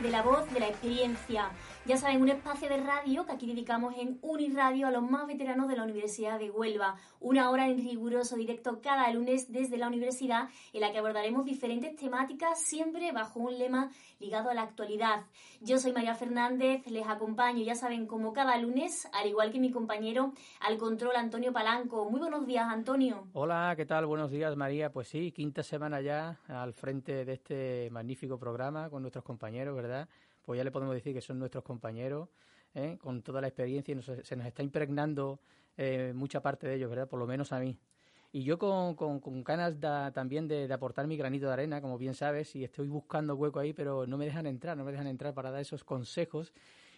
de la voz de la experiencia. Ya saben, un espacio de radio que aquí dedicamos en Uniradio a los más veteranos de la Universidad de Huelva. Una hora en riguroso directo cada lunes desde la universidad en la que abordaremos diferentes temáticas siempre bajo un lema ligado a la actualidad. Yo soy María Fernández, les acompaño, ya saben, como cada lunes, al igual que mi compañero al control Antonio Palanco. Muy buenos días, Antonio. Hola, ¿qué tal? Buenos días, María. Pues sí, quinta semana ya al frente de este magnífico programa con nuestros compañeros, ¿verdad? Pues ya le podemos decir que son nuestros compañeros, ¿eh? con toda la experiencia y nos- se nos está impregnando eh, mucha parte de ellos, ¿verdad? Por lo menos a mí. Y yo con, con, con ganas da- también de, de aportar mi granito de arena, como bien sabes, y estoy buscando hueco ahí, pero no me dejan entrar, no me dejan entrar para dar esos consejos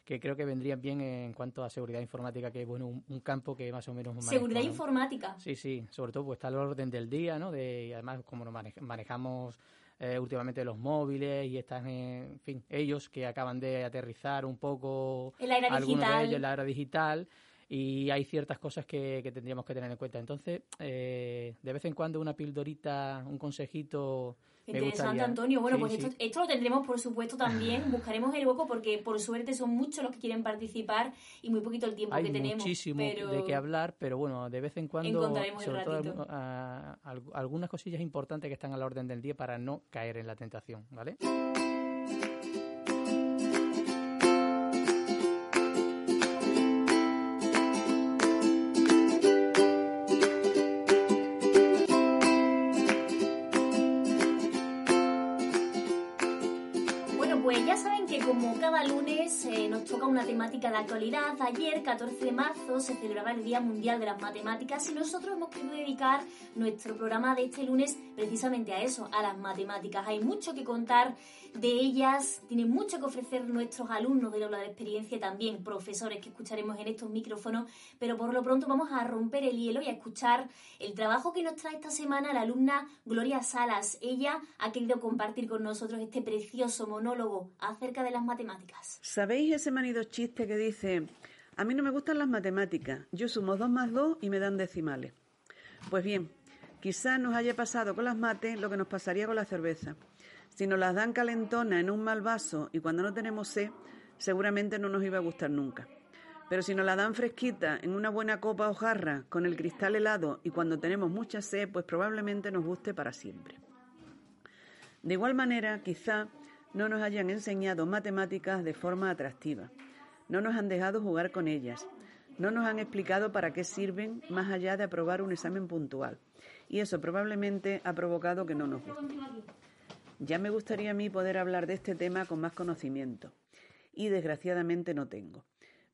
que creo que vendrían bien en cuanto a seguridad informática, que es bueno, un, un campo que más o menos manejo, Seguridad ¿no? informática. Sí, sí, sobre todo pues está el orden del día, ¿no? De, y además como nos manej- manejamos eh, últimamente los móviles y están, en fin, ellos que acaban de aterrizar un poco En la era algunos digital. de ellos en la era digital y hay ciertas cosas que, que tendríamos que tener en cuenta. Entonces, eh, de vez en cuando una pildorita, un consejito Interesante. Antonio. Bueno, Sí, pues sí. Esto, esto lo tendremos, por supuesto, también. Buscaremos el hueco porque, por suerte, son muchos los que quieren participar y muy poquito el tiempo Hay que tenemos. muchísimo pero... de qué hablar, pero bueno, de vez en cuando, Encontraremos el sobre todo ratito. algu- a- algu- algunas cosillas importantes que están a la orden del día para no caer en la tentación, ¿vale? Una temática de actualidad. Ayer, 14 de marzo, se celebraba el Día Mundial de las Matemáticas y nosotros hemos querido dedicar nuestro programa de este lunes precisamente a eso, a las matemáticas. Hay mucho que contar de ellas, tienen mucho que ofrecer nuestros alumnos del aula de experiencia también profesores que escucharemos en estos micrófonos, pero por lo pronto vamos a romper el hielo y a escuchar el trabajo que nos trae esta semana la alumna Gloria Salas. Ella ha querido compartir con nosotros este precioso monólogo acerca de las matemáticas. ¿Sabéis ese manido chiste que dice, a mí no me gustan las matemáticas, yo sumo 2 más 2 y me dan decimales? Pues bien, quizás nos haya pasado con las mates lo que nos pasaría con la cerveza. Si nos las dan calentona en un mal vaso y cuando no tenemos sed, seguramente no nos iba a gustar nunca. Pero si nos la dan fresquita en una buena copa o jarra con el cristal helado y cuando tenemos mucha sed, pues probablemente nos guste para siempre. De igual manera, quizá no nos hayan enseñado matemáticas de forma atractiva, no nos han dejado jugar con ellas, no nos han explicado para qué sirven más allá de aprobar un examen puntual, y eso probablemente ha provocado que no nos guste. Ya me gustaría a mí poder hablar de este tema con más conocimiento, y desgraciadamente no tengo.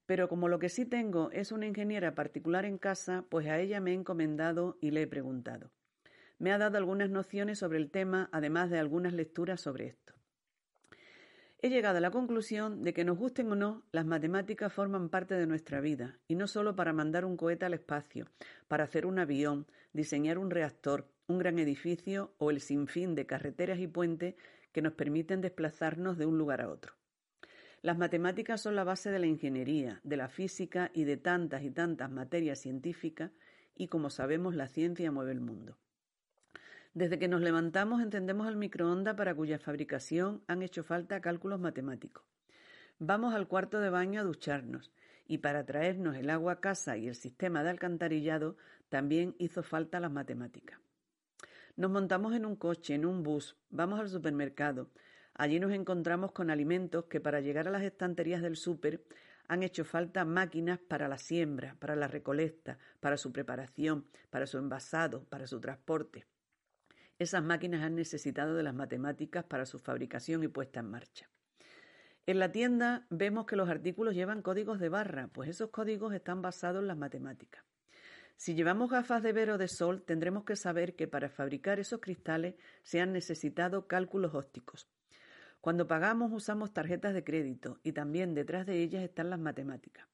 Pero como lo que sí tengo es una ingeniera particular en casa, pues a ella me he encomendado y le he preguntado. Me ha dado algunas nociones sobre el tema, además de algunas lecturas sobre esto. He llegado a la conclusión de que nos gusten o no, las matemáticas forman parte de nuestra vida, y no solo para mandar un cohete al espacio, para hacer un avión, diseñar un reactor, un gran edificio o el sinfín de carreteras y puentes que nos permiten desplazarnos de un lugar a otro. Las matemáticas son la base de la ingeniería, de la física y de tantas y tantas materias científicas, y como sabemos, la ciencia mueve el mundo. Desde que nos levantamos entendemos el microondas para cuya fabricación han hecho falta cálculos matemáticos. Vamos al cuarto de baño a ducharnos y para traernos el agua a casa y el sistema de alcantarillado también hizo falta las matemáticas. Nos montamos en un coche, en un bus, vamos al supermercado. Allí nos encontramos con alimentos que para llegar a las estanterías del súper han hecho falta máquinas para la siembra, para la recolecta, para su preparación, para su envasado, para su transporte. Esas máquinas han necesitado de las matemáticas para su fabricación y puesta en marcha. En la tienda vemos que los artículos llevan códigos de barra, pues esos códigos están basados en las matemáticas. Si llevamos gafas de ver o de sol, tendremos que saber que para fabricar esos cristales se han necesitado cálculos ópticos. Cuando pagamos usamos tarjetas de crédito y también detrás de ellas están las matemáticas.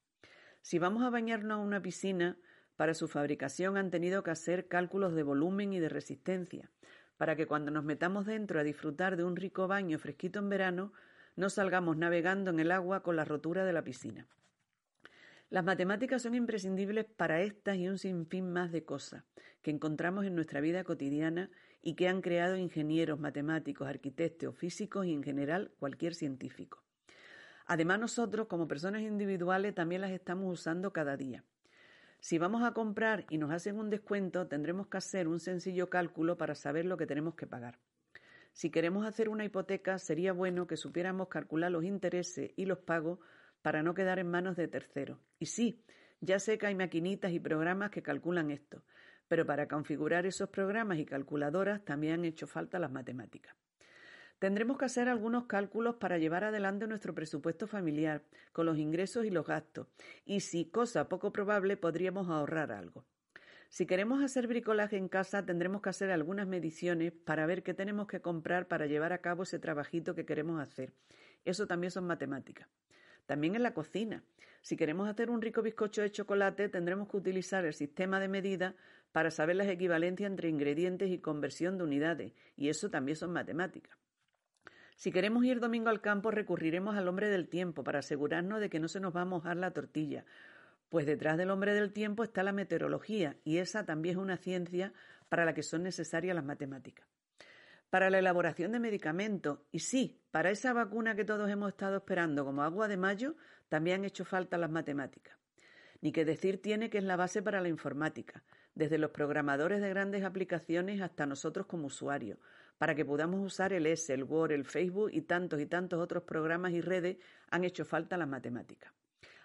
Si vamos a bañarnos a una piscina, para su fabricación han tenido que hacer cálculos de volumen y de resistencia, para que cuando nos metamos dentro a disfrutar de un rico baño fresquito en verano, no salgamos navegando en el agua con la rotura de la piscina. Las matemáticas son imprescindibles para estas y un sinfín más de cosas que encontramos en nuestra vida cotidiana y que han creado ingenieros, matemáticos, arquitectos, físicos y en general cualquier científico. Además nosotros como personas individuales también las estamos usando cada día. Si vamos a comprar y nos hacen un descuento, tendremos que hacer un sencillo cálculo para saber lo que tenemos que pagar. Si queremos hacer una hipoteca, sería bueno que supiéramos calcular los intereses y los pagos para no quedar en manos de terceros. Y sí, ya sé que hay maquinitas y programas que calculan esto, pero para configurar esos programas y calculadoras también han hecho falta las matemáticas. Tendremos que hacer algunos cálculos para llevar adelante nuestro presupuesto familiar, con los ingresos y los gastos, y si cosa poco probable podríamos ahorrar algo. Si queremos hacer bricolaje en casa, tendremos que hacer algunas mediciones para ver qué tenemos que comprar para llevar a cabo ese trabajito que queremos hacer. Eso también son matemáticas. También en la cocina. Si queremos hacer un rico bizcocho de chocolate, tendremos que utilizar el sistema de medida para saber las equivalencias entre ingredientes y conversión de unidades, y eso también son matemáticas. Si queremos ir domingo al campo, recurriremos al hombre del tiempo para asegurarnos de que no se nos va a mojar la tortilla, pues detrás del hombre del tiempo está la meteorología y esa también es una ciencia para la que son necesarias las matemáticas. Para la elaboración de medicamentos, y sí, para esa vacuna que todos hemos estado esperando como agua de mayo, también han hecho falta las matemáticas. Ni que decir tiene que es la base para la informática, desde los programadores de grandes aplicaciones hasta nosotros como usuarios, para que podamos usar el S, el Word, el Facebook y tantos y tantos otros programas y redes han hecho falta las matemáticas.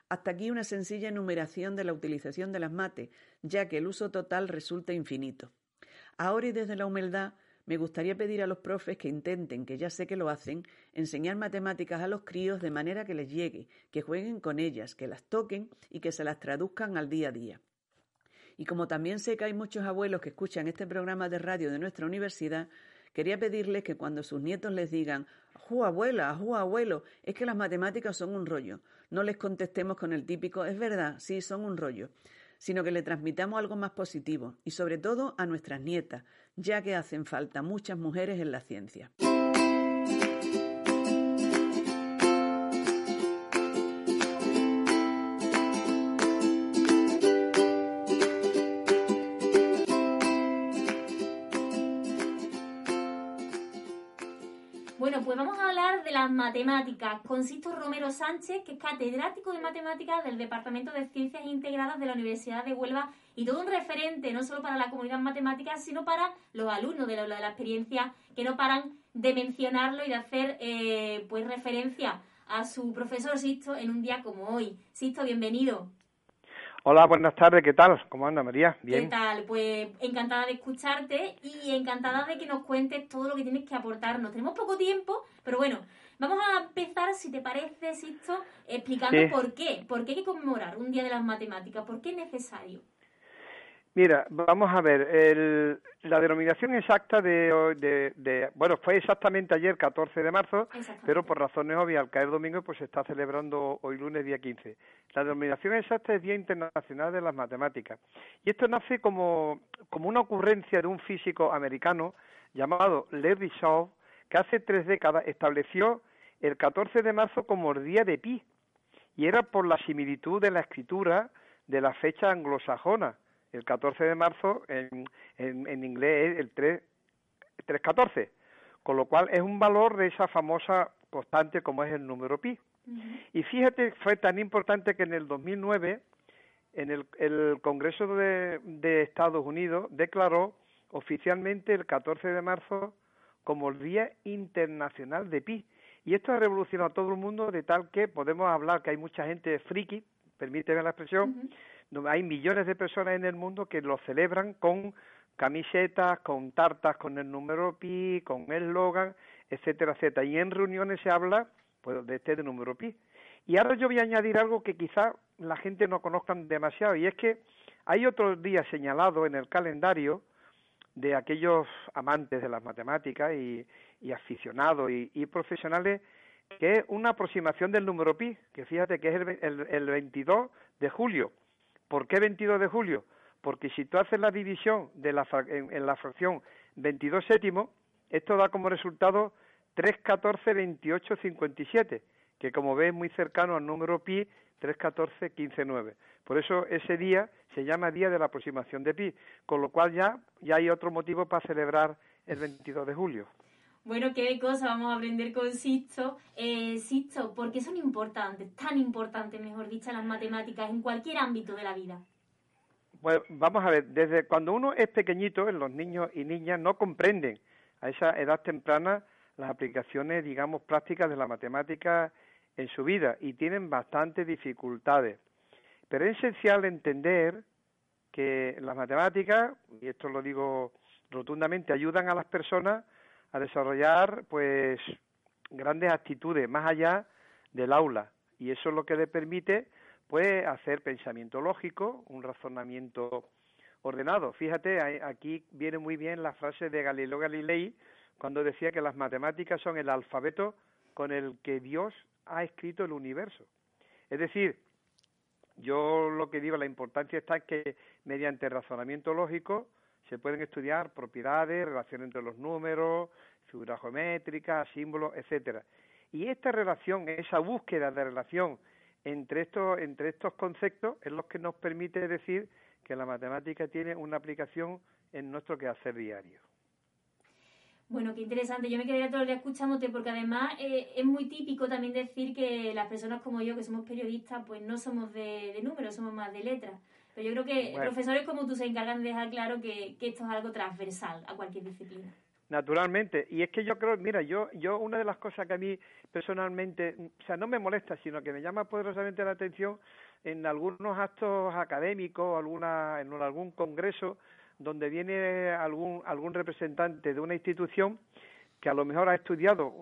Hasta aquí una sencilla enumeración de la utilización de las mates, ya que el uso total resulta infinito. Ahora y desde la humildad, me gustaría pedir a los profes que intenten, que ya sé que lo hacen, enseñar matemáticas a los críos de manera que les llegue, que jueguen con ellas, que las toquen y que se las traduzcan al día a día. Y como también sé que hay muchos abuelos que escuchan este programa de radio de nuestra universidad, quería pedirles que cuando sus nietos les digan, ¡Ju abuela! ¡Ju abuelo! Es que las matemáticas son un rollo no les contestemos con el típico es verdad, sí, son un rollo, sino que le transmitamos algo más positivo y sobre todo a nuestras nietas, ya que hacen falta muchas mujeres en la ciencia. Matemáticas con Sisto Romero Sánchez, que es catedrático de matemáticas del Departamento de Ciencias Integradas de la Universidad de Huelva y todo un referente no solo para la comunidad matemática, sino para los alumnos de la, de la experiencia que no paran de mencionarlo y de hacer eh, pues referencia a su profesor Sisto en un día como hoy. Sisto, bienvenido. Hola, buenas tardes, ¿qué tal? ¿Cómo anda María? Bien. ¿Qué tal? Pues encantada de escucharte y encantada de que nos cuentes todo lo que tienes que aportarnos. Tenemos poco tiempo, pero bueno, Vamos a empezar, si te parece, Sisto, explicando por qué. ¿Por qué hay que conmemorar un Día de las Matemáticas? ¿Por qué es necesario? Mira, vamos a ver, la denominación exacta de, de, bueno, fue exactamente ayer, 14 de marzo, pero por razones obvias, al caer domingo, pues se está celebrando hoy lunes, día 15. La denominación exacta es Día Internacional de las Matemáticas. Y esto nace como, como una ocurrencia de un físico americano llamado Larry Shaw, que hace tres décadas estableció el 14 de marzo como el día de Pi, y era por la similitud de la escritura de la fecha anglosajona. El 14 de marzo en, en, inglés es el 3, 314, con lo cual es un valor de esa famosa constante como es el número pi. Y fíjate, fue tan importante que en el 2009 en el, el Congreso de, de Estados Unidos declaró oficialmente el 14 de marzo como el Día Internacional de Pi. Y esto ha revolucionado a todo el mundo de tal que podemos hablar que hay mucha gente friki, permíteme la expresión, hay millones de personas en el mundo que lo celebran con camisetas, con tartas con el número pi, con el eslogan, etcétera, etcétera. Y en reuniones se habla pues, de este de número pi. Y ahora yo voy a añadir algo que quizá la gente no conozca demasiado, y es que hay otro día señalado en el calendario de aquellos amantes de las matemáticas y, aficionados y, profesionales, que es una aproximación del número pi, que fíjate que es el, el 22 de julio. ¿Por qué 22 de julio? Porque si tú haces la división de la, en, la fracción 22 séptimo, esto da como resultado 3, 14, 28, 57, que como ves es muy cercano al número pi 3, 14, 15, 9. Por eso ese día se llama Día de la Aproximación de Pi, con lo cual ya, ya hay otro motivo para celebrar el 22 de julio. Bueno, qué cosa vamos a aprender con Sixto. Eh, Sixto, ¿por qué son importantes, tan importantes, mejor dicho, las matemáticas en cualquier ámbito de la vida? Pues vamos a ver, desde cuando uno es pequeñito, los niños y niñas no comprenden a esa edad temprana las aplicaciones, digamos, prácticas de la matemática en su vida y tienen bastantes dificultades. Pero es esencial entender que las matemáticas, y esto lo digo rotundamente, ayudan a las personas a desarrollar pues grandes actitudes más allá del aula y eso es lo que le permite pues hacer pensamiento lógico, un razonamiento ordenado. Fíjate, aquí viene muy bien la frase de Galileo Galilei cuando decía que las matemáticas son el alfabeto con el que Dios ha escrito el universo. Es decir, yo lo que digo, la importancia está en que mediante razonamiento lógico se pueden estudiar propiedades, relaciones entre los números, figuras geométricas, símbolos, etcétera. Y esta relación, esa búsqueda de relación entre estos, entre estos conceptos es lo que nos permite decir que la matemática tiene una aplicación en nuestro quehacer diario. Bueno, qué interesante. Yo me quedaría todo el día escuchándote porque además eh, es muy típico también decir que las personas como yo, que somos periodistas, pues no somos de, números, somos más de letras. Pero yo creo que profesores como tú se encargan de dejar claro que, esto es algo transversal a cualquier disciplina. Naturalmente, y es que yo creo, mira, yo, yo una de las cosas que a mí personalmente, o sea, no me molesta, sino que me llama poderosamente la atención en algunos actos académicos, alguna, en algún congreso, donde viene algún, algún representante de una institución que a lo mejor ha estudiado,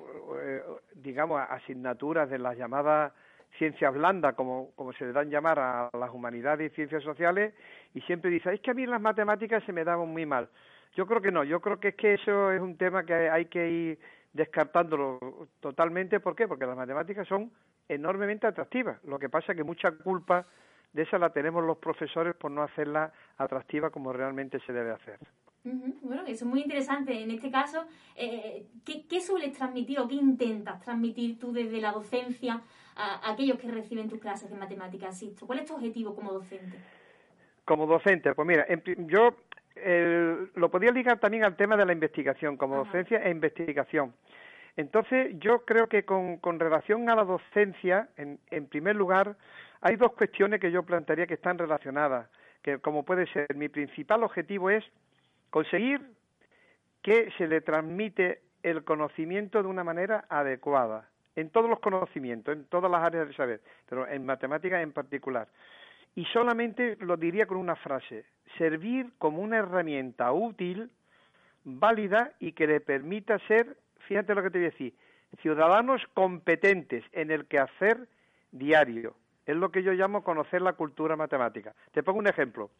eh, digamos, asignaturas de las llamadas ciencias blandas, como, como se le dan llamar a las humanidades y ciencias sociales, y siempre dice, es que a mí las matemáticas se me daban muy mal. Yo creo que no, yo creo que es que eso es un tema que hay que ir descartándolo totalmente. ¿Por qué? Porque las matemáticas son enormemente atractivas. Lo que pasa es que mucha culpa de esa la tenemos los profesores por no hacerla atractiva como realmente se debe hacer. Bueno, eso es muy interesante. En este caso, eh, ¿qué, ¿qué, sueles transmitir o qué intentas transmitir tú desde la docencia a, aquellos que reciben tus clases de matemáticas? ¿Cuál es tu objetivo como docente? Como docente, pues mira, yo lo podía ligar también al tema de la investigación, como docencia e investigación. Entonces, yo creo que con, con relación a la docencia, en, en primer lugar, hay dos cuestiones que yo plantearía que están relacionadas, que como puede ser, mi principal objetivo es conseguir que se le transmite el conocimiento de una manera adecuada, en todos los conocimientos, en todas las áreas del saber, pero en matemáticas en particular. Y solamente lo diría con una frase, servir como una herramienta útil, válida y que le permita ser, fíjate lo que te voy a decir, ciudadanos competentes en el quehacer diario, es lo que yo llamo conocer la cultura matemática. Te pongo un ejemplo.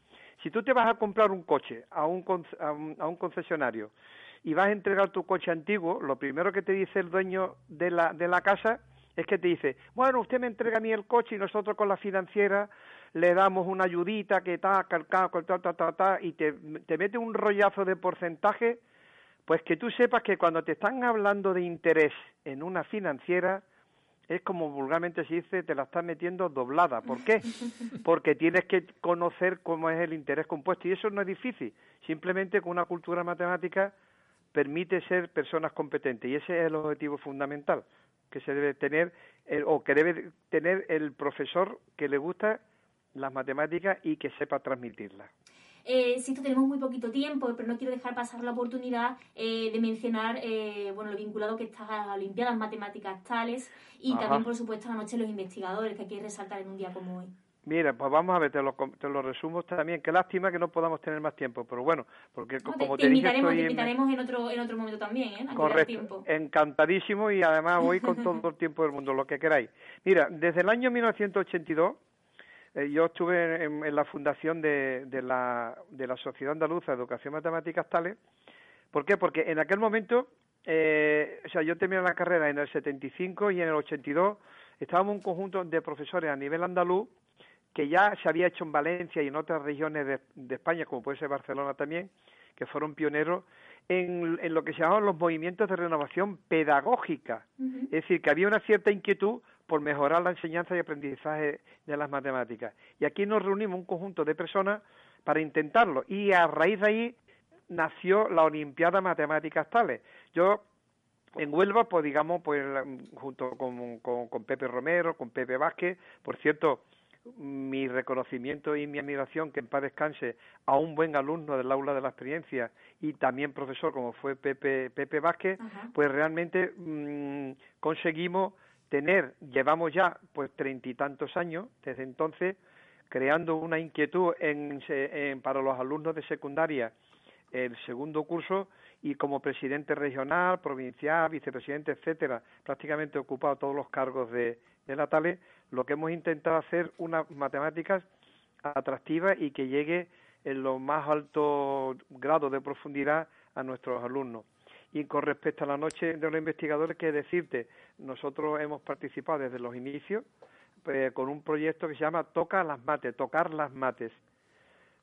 Si tú te vas a comprar un coche a un, a un, concesionario y vas a entregar tu coche antiguo, lo primero que te dice el dueño de la, de la casa es que te dice, bueno, usted me entrega a mí el coche y nosotros con la financiera le damos una ayudita que ta, calcado, ta, ta, ta, ta, y te mete un rollazo de porcentaje, pues que tú sepas que cuando te están hablando de interés en una financiera, es como vulgarmente se dice, te la estás metiendo doblada. ¿Por qué? Porque tienes que conocer cómo es el interés compuesto y eso no es difícil. Simplemente con una cultura matemática permite ser personas competentes y ese es el objetivo fundamental que se debe tener o que debe tener el profesor que le gusta las matemáticas y que sepa transmitirlas. Eh, Sisto, tenemos muy poquito tiempo, pero no quiero dejar pasar la oportunidad eh, de mencionar eh, bueno, lo vinculado que está a las Olimpiadas Matemáticas Tales y también, por supuesto, a la noche los investigadores, que hay que resaltar en un día como hoy. Mira, pues vamos a ver, te lo, te lo resumo también. Qué lástima que no podamos tener más tiempo, pero bueno, porque como te, invitaremos, te invitaremos en otro, en otro momento también, ¿eh? Correcto, encantadísimo y además voy con todo el tiempo del mundo, lo que queráis. Mira, desde el año 1982 eh, yo estuve en, la fundación de, de, la, de la Sociedad Andaluza de Educación Matemáticas Tales. ¿Por qué? Porque en aquel momento, eh, o sea, yo terminé la carrera en el 75 y en el 82 estábamos un conjunto de profesores a nivel andaluz que ya se había hecho en Valencia y en otras regiones de, España, como puede ser Barcelona también, que fueron pioneros en, lo que se llamaban los movimientos de renovación pedagógica. Es decir, que había una cierta inquietud por mejorar la enseñanza y aprendizaje de las matemáticas. Y aquí nos reunimos un conjunto de personas para intentarlo. Y a raíz de ahí nació la Olimpiada Matemáticas Tales. Yo en Huelva, pues digamos, pues junto con, con Pepe Romero, con Pepe Vázquez, por cierto, mi reconocimiento y mi admiración, que en paz descanse, a un buen alumno del aula de la experiencia y también profesor como fue Pepe, Pepe Vázquez, pues realmente mm, conseguimos tener, llevamos ya pues treinta y tantos años desde entonces, creando una inquietud en, para los alumnos de secundaria el segundo curso y como presidente regional, provincial, vicepresidente, etcétera, prácticamente ocupado todos los cargos de, de la TALE, lo que hemos intentado hacer unas matemáticas atractivas y que llegue en lo más alto grado de profundidad a nuestros alumnos. Y con respecto a la noche de los investigadores, que decirte, nosotros hemos participado desde los inicios eh, con un proyecto que se llama Toca las mates, tocar las mates.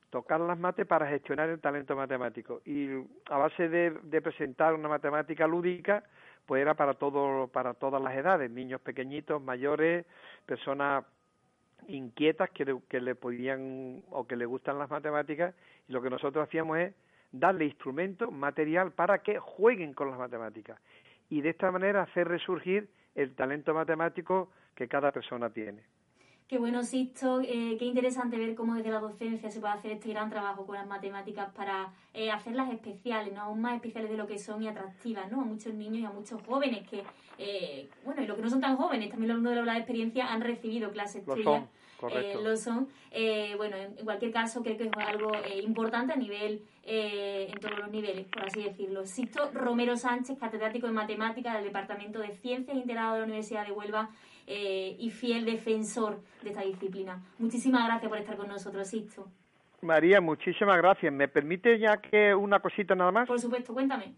Tocar las mates para gestionar el talento matemático. Y a base de, presentar una matemática lúdica, pues era para todo, para todas las edades, niños pequeñitos, mayores, personas inquietas que que le podían o que le gustan las matemáticas y lo que nosotros hacíamos es darle instrumento, material para que jueguen con las matemáticas y de esta manera hacer resurgir el talento matemático que cada persona tiene. Qué bueno, Sisto, eh, qué interesante ver cómo desde la docencia se puede hacer este gran trabajo con las matemáticas para eh, hacerlas especiales, ¿no? aún más especiales de lo que son y atractivas, ¿no? A muchos niños y a muchos jóvenes que, eh, bueno, y los que no son tan jóvenes, también los alumnos de la experiencia han recibido clases lo correcto. lo son. bueno, en, cualquier caso, creo que es algo importante a nivel, en todos los niveles, por así decirlo. Sisto Romero Sánchez, catedrático de matemáticas del Departamento de Ciencias Integrado de la Universidad de Huelva, eh, y fiel defensor de esta disciplina. Muchísimas gracias por estar con nosotros, Sisto. María, muchísimas gracias. ¿Me permite ya que una cosita nada más? Por supuesto, cuéntame.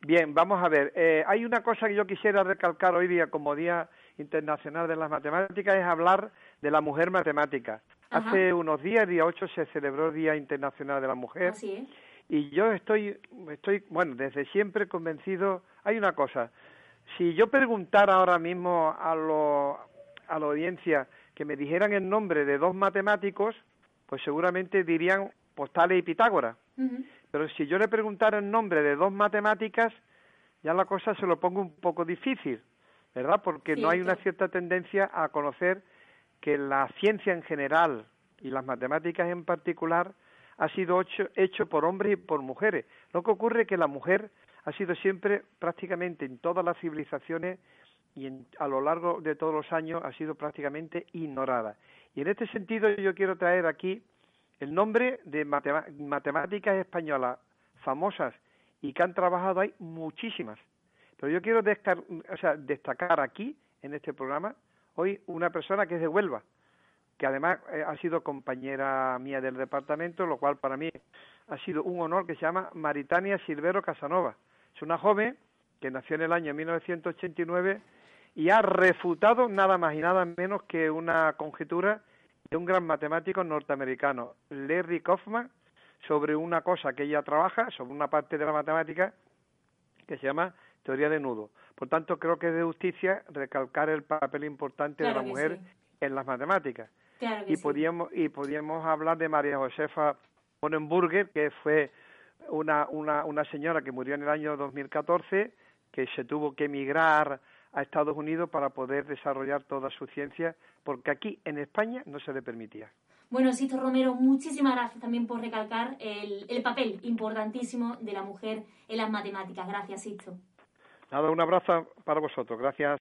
Bien, vamos a ver. Eh, hay una cosa que yo quisiera recalcar hoy día como Día Internacional de las Matemáticas, es hablar de la mujer matemática. Hace unos días, día 8, se celebró el Día Internacional de la Mujer. Así es. Y yo estoy, estoy, bueno, desde siempre convencido. Hay una cosa, si yo preguntara ahora mismo a, a la audiencia que me dijeran el nombre de dos matemáticos, pues seguramente dirían Postales y Pitágoras. Pero si yo le preguntara el nombre de dos matemáticas, ya la cosa se lo pongo un poco difícil, ¿verdad? Porque no hay una cierta tendencia a conocer que la ciencia en general y las matemáticas en particular ha sido hecho, hecho por hombres y por mujeres. Lo que ocurre es que la mujer ha sido siempre prácticamente en todas las civilizaciones y a lo largo de todos los años ha sido prácticamente ignorada. Y en este sentido yo quiero traer aquí el nombre de matemáticas españolas famosas y que han trabajado hay muchísimas. Pero yo quiero destacar aquí, en este programa, hoy una persona que es de Huelva, que además eh, ha sido compañera mía del departamento, lo cual para mí ha sido un honor, que se llama Maritania Silvero Casanova. Es una joven que nació en el año 1989 y ha refutado nada más y nada menos que una conjetura de un gran matemático norteamericano, Larry Kaufman, sobre una cosa que ella trabaja, sobre una parte de la matemática que se llama teoría de nudo. Por tanto, creo que es de justicia recalcar el papel importante de la mujer en las matemáticas. y, podíamos, y podíamos hablar de María Josefa Bonenburger, que fue una, una, una señora que murió en el año 2014, que se tuvo que emigrar a Estados Unidos para poder desarrollar toda su ciencia, porque aquí en España no se le permitía. Bueno, Sisto Romero, muchísimas gracias también por recalcar el, el papel importantísimo de la mujer en las matemáticas. Gracias, Sisto. Nada, un abrazo para vosotros. Gracias.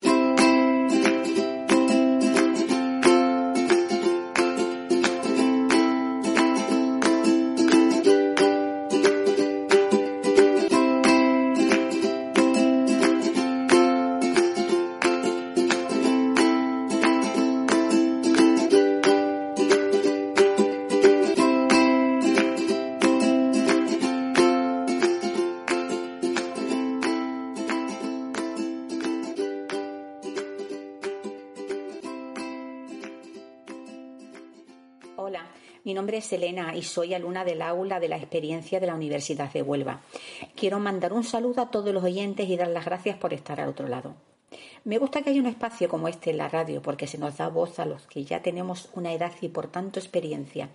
Elena y soy alumna del aula de la experiencia de la Universidad de Huelva. Quiero mandar un saludo a todos los oyentes y dar las gracias por estar al otro lado. Me gusta que haya un espacio como este en la radio porque se nos da voz a los que ya tenemos una edad y por tanto experiencia.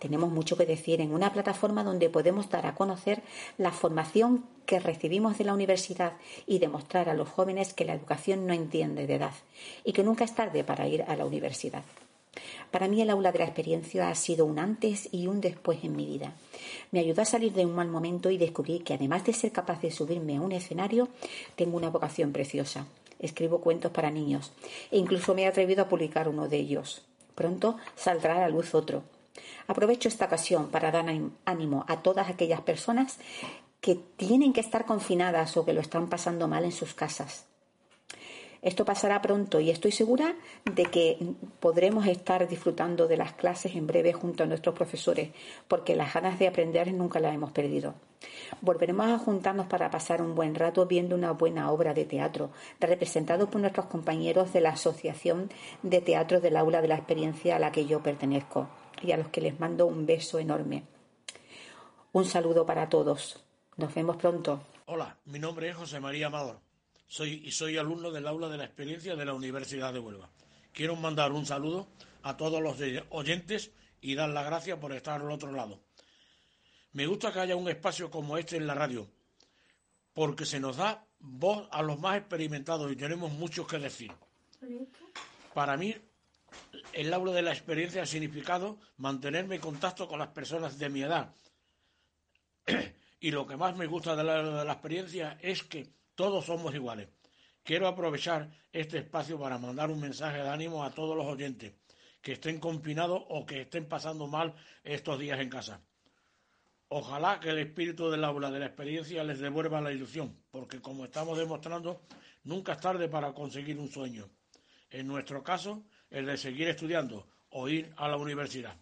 Tenemos mucho que decir en una plataforma donde podemos dar a conocer la formación que recibimos de la universidad y demostrar a los jóvenes que la educación no entiende de edad y que nunca es tarde para ir a la universidad. Para mí el aula de la experiencia ha sido un antes y un después en mi vida. Me ayudó a salir de un mal momento y descubrí que además de ser capaz de subirme a un escenario, tengo una vocación preciosa. Escribo cuentos para niños e incluso me he atrevido a publicar uno de ellos. Pronto saldrá a la luz otro. Aprovecho esta ocasión para dar ánimo a todas aquellas personas que tienen que estar confinadas o que lo están pasando mal en sus casas. Esto pasará pronto y estoy segura de que podremos estar disfrutando de las clases en breve junto a nuestros profesores, porque las ganas de aprender nunca las hemos perdido. Volveremos a juntarnos para pasar un buen rato viendo una buena obra de teatro, representado por nuestros compañeros de la Asociación de Teatro del Aula de la Experiencia a la que yo pertenezco, y a los que les mando un beso enorme. Un saludo para todos. Nos vemos pronto. Hola, mi nombre es José María Amador. Soy, y soy alumno del aula de la experiencia de la Universidad de Huelva. Quiero mandar un saludo a todos los oyentes y dar las gracias por estar al otro lado. Me gusta que haya un espacio como este en la radio, porque se nos da voz a los más experimentados y tenemos mucho que decir. Para mí, el aula de la experiencia ha significado mantenerme en contacto con las personas de mi edad. y lo que más me gusta de la, de la experiencia es que todos somos iguales. Quiero aprovechar este espacio para mandar un mensaje de ánimo a todos los oyentes que estén confinados o que estén pasando mal estos días en casa. Ojalá que el espíritu del aula de la experiencia les devuelva la ilusión, porque como estamos demostrando, nunca es tarde para conseguir un sueño. En nuestro caso, el de seguir estudiando o ir a la universidad.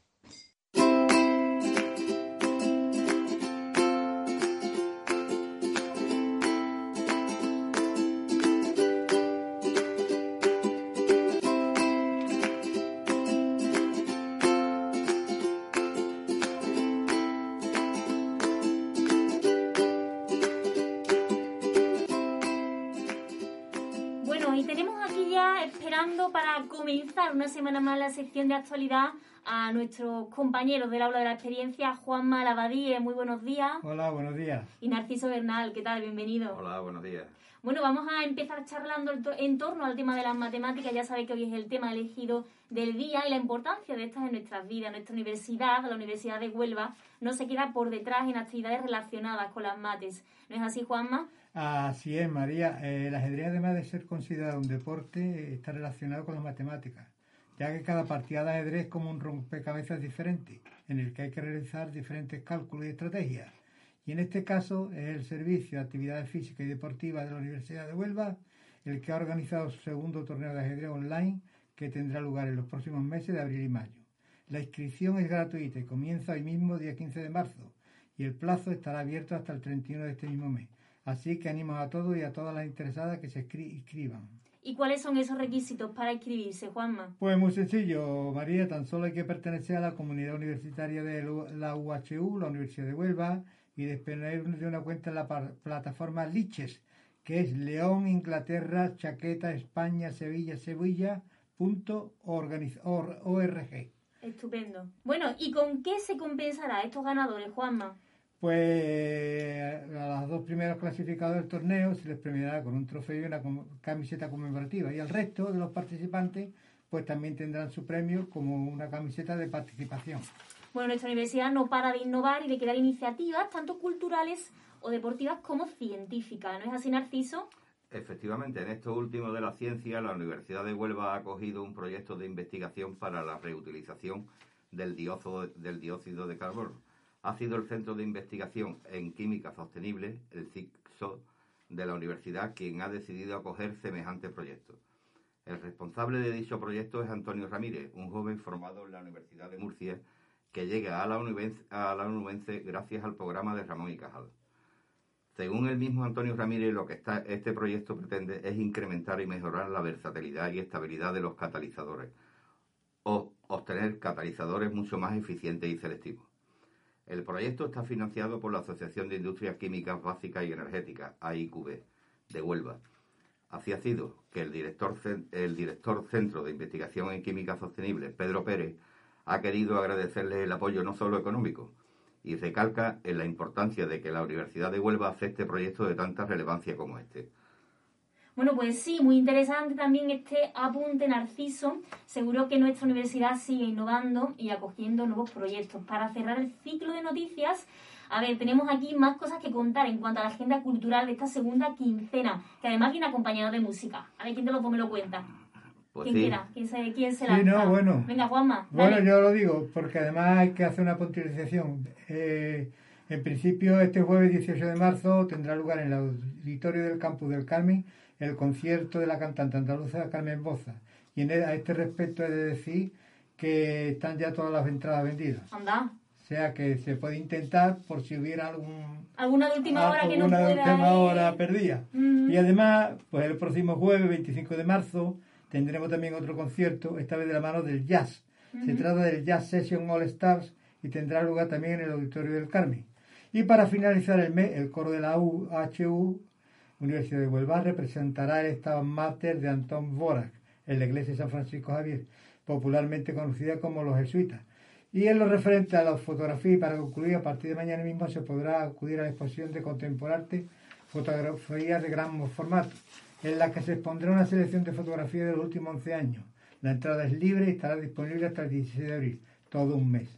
Semana más la sección de actualidad a nuestros compañeros del aula de la experiencia, Juanma Lavadíe, muy buenos días. Hola, buenos días. Y Narciso Bernal, ¿qué tal? Bienvenido. Hola, buenos días. Bueno, vamos a empezar charlando en torno al tema de las matemáticas. Ya sabéis que hoy es el tema elegido del día y la importancia de estas en nuestras vidas. Nuestra universidad, la Universidad de Huelva, no se queda por detrás en actividades relacionadas con las mates. ¿No es así, Juanma? Así es, María. Eh, el ajedrez, además de ser considerado un deporte, está relacionado con las matemáticas ya que cada partida de ajedrez es como un rompecabezas diferente, en el que hay que realizar diferentes cálculos y estrategias. Y en este caso es el Servicio de Actividades Físicas y Deportivas de la Universidad de Huelva el que ha organizado su segundo torneo de ajedrez online que tendrá lugar en los próximos meses de abril y mayo. La inscripción es gratuita y comienza hoy mismo, día 15 de marzo, y el plazo estará abierto hasta el 31 de este mismo mes. Así que animo a todos y a todas las interesadas que se inscriban. ¿Y cuáles son esos requisitos para inscribirse, Juanma? Pues muy sencillo, María, tan solo hay que pertenecer a la comunidad universitaria de la UHU, la Universidad de Huelva, y disponer de una cuenta en la plataforma Liches, que es León, Inglaterra, Chaqueta, España, Sevilla, Sevilla, Estupendo. Bueno, ¿y con qué se compensará estos ganadores, Juanma? Pues a los dos primeros clasificados del torneo se les premiará con un trofeo y una camiseta conmemorativa y al resto de los participantes pues también tendrán su premio como una camiseta de participación. Bueno, nuestra universidad no para de innovar y de crear iniciativas, tanto culturales o deportivas como científicas. ¿No es así, Narciso? Efectivamente, en esto último de la ciencia, la Universidad de Huelva ha acogido un proyecto de investigación para la reutilización del, del dióxido de carbono. Ha sido el Centro de Investigación en Química Sostenible, el CICSO, de la universidad quien ha decidido acoger semejante proyecto. El responsable de dicho proyecto es Antonio Ramírez, un joven formado en la Universidad de Murcia que llega a la, Unubense gracias al programa de Ramón y Cajal. Según el mismo Antonio Ramírez, lo que este proyecto pretende es incrementar y mejorar la versatilidad y estabilidad de los catalizadores, o obtener catalizadores mucho más eficientes y selectivos. El proyecto está financiado por la Asociación de Industrias Químicas Básicas y Energéticas, AIQB, de Huelva. Así ha sido que el director, el director Centro de Investigación en Química Sostenible, Pedro Pérez, ha querido agradecerle el apoyo no solo económico, y recalca en la importancia de que la Universidad de Huelva acepte proyectos de tanta relevancia como este. Bueno, pues sí, muy interesante también este apunte Narciso. Seguro que nuestra universidad sigue innovando y acogiendo nuevos proyectos. Para cerrar el ciclo de noticias, a ver, tenemos aquí más cosas que contar en cuanto a la agenda cultural de esta segunda quincena, que además viene acompañado de música. A ver, ¿quién te lo, me lo cuenta? Pues ¿Quién quiera? ¿Quién se, quién se sí, no, bueno. Venga, Juanma. Bueno, yo lo digo, porque además hay que hacer una puntualización. Eh, en principio, este jueves 18 de marzo tendrá lugar en el auditorio del Campus del Carmen el concierto de la cantante andaluza Carmen Boza. Y en, e, a este respecto he de decir que están ya todas las entradas vendidas. Anda. O sea que se puede intentar por si hubiera algún alguna de última hora que no pueda de última hora perdida. Mm. Y además, pues el próximo jueves 25 de marzo tendremos también otro concierto, esta vez de la mano del jazz. Se trata del Jazz Session All Stars y tendrá lugar también en el Auditorio del Carmen. Y para finalizar el mes, el coro de la UHU, Universidad de Huelva, representará el Estado Mater de Antón Borac en la iglesia de San Francisco Javier, popularmente conocida como los jesuitas. Y en lo referente a la fotografía, para concluir, a partir de mañana mismo se podrá acudir a la exposición de Contemporarte, fotografías de gran formato en la que se expondrá una selección de fotografías de los últimos 11 años. La entrada es libre y estará disponible hasta el 16 de abril, todo un mes.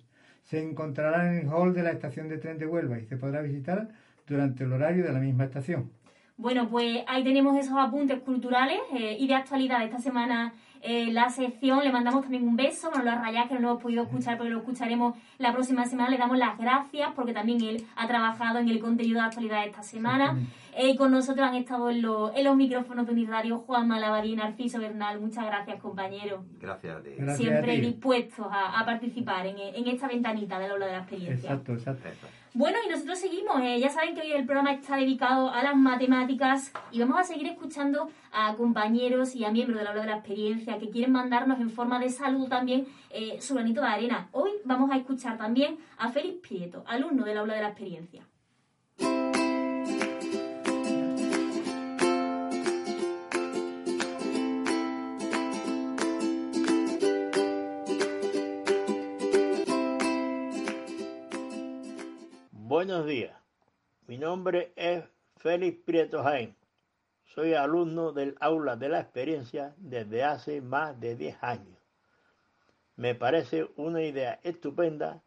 Se encontrará en el hall de la estación de tren de Huelva y se podrá visitar durante el horario de la misma estación. Bueno, pues ahí tenemos esos apuntes culturales eh, y de actualidad esta semana eh, la sección. Le mandamos también un beso, no lo rayado que no lo hemos podido escuchar, pero lo escucharemos la próxima semana. Le damos las gracias porque también él ha trabajado en el contenido de actualidad esta semana. Eh, con nosotros han estado en, los micrófonos de Uniradio Juan Malabadí y Narciso Bernal. Muchas gracias, compañero. Gracias a ti. Siempre dispuestos a, participar en, en, esta ventanita del aula de la experiencia. Exacto, exacto. Bueno, y nosotros seguimos. Eh, ya saben que hoy el programa está dedicado a las matemáticas y vamos a seguir escuchando a compañeros y a miembros del aula de la experiencia que quieren mandarnos en forma de saludo también eh, su granito de arena. Hoy vamos a escuchar también a Félix Prieto, alumno del aula de la experiencia. Buenos días, mi nombre es Félix Prieto Jaén. Soy alumno del aula de la experiencia desde hace más de 10 años. Me parece una idea estupenda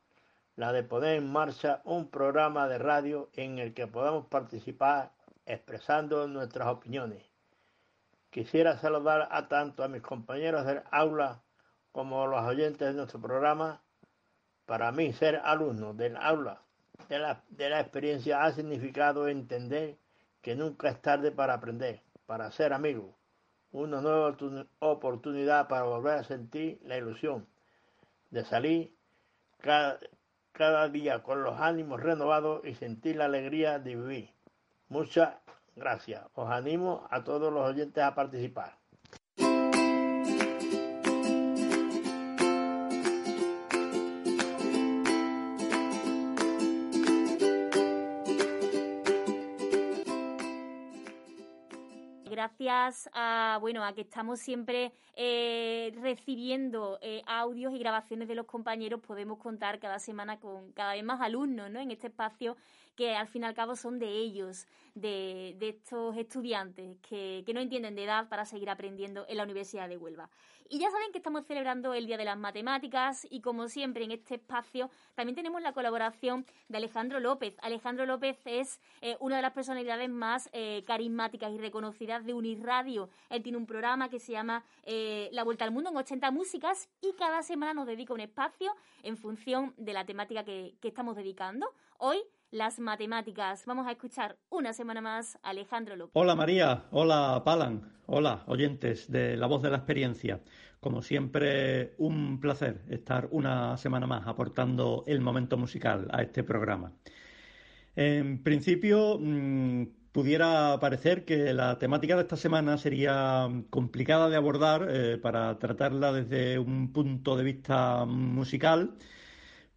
la de poner en marcha un programa de radio en el que podamos participar expresando nuestras opiniones. Quisiera saludar a tanto a mis compañeros del aula como a los oyentes de nuestro programa. Para mí ser alumno del aula de la, experiencia ha significado entender que nunca es tarde para aprender, para ser amigo, una nueva oportunidad para volver a sentir la ilusión de salir cada, cada día con los ánimos renovados y sentir la alegría de vivir. Muchas gracias. Os animo a todos los oyentes a participar. Gracias a, bueno, a que estamos siempre eh, recibiendo eh, audios y grabaciones de los compañeros, podemos contar cada semana con cada vez más alumnos ¿no? en este espacio que al fin y al cabo son de ellos, de, estos estudiantes que, no entienden de edad para seguir aprendiendo en la Universidad de Huelva. Y ya saben que estamos celebrando el Día de las Matemáticas y como siempre en este espacio también tenemos la colaboración de Alejandro López. Alejandro López es eh, una de las personalidades más eh, carismáticas y reconocidas de Unirradio. Él tiene un programa que se llama eh, La Vuelta al Mundo en 80 músicas y cada semana nos dedica un espacio en función de la temática que estamos dedicando. Hoy las matemáticas. Vamos a escuchar una semana más a Alejandro López. Hola María, hola Palan, hola oyentes de La Voz de la Experiencia. Como siempre, un placer estar una semana más aportando el momento musical a este programa. En principio, mm, pudiera parecer que la temática de esta semana sería complicada de abordar eh, para tratarla desde un punto de vista musical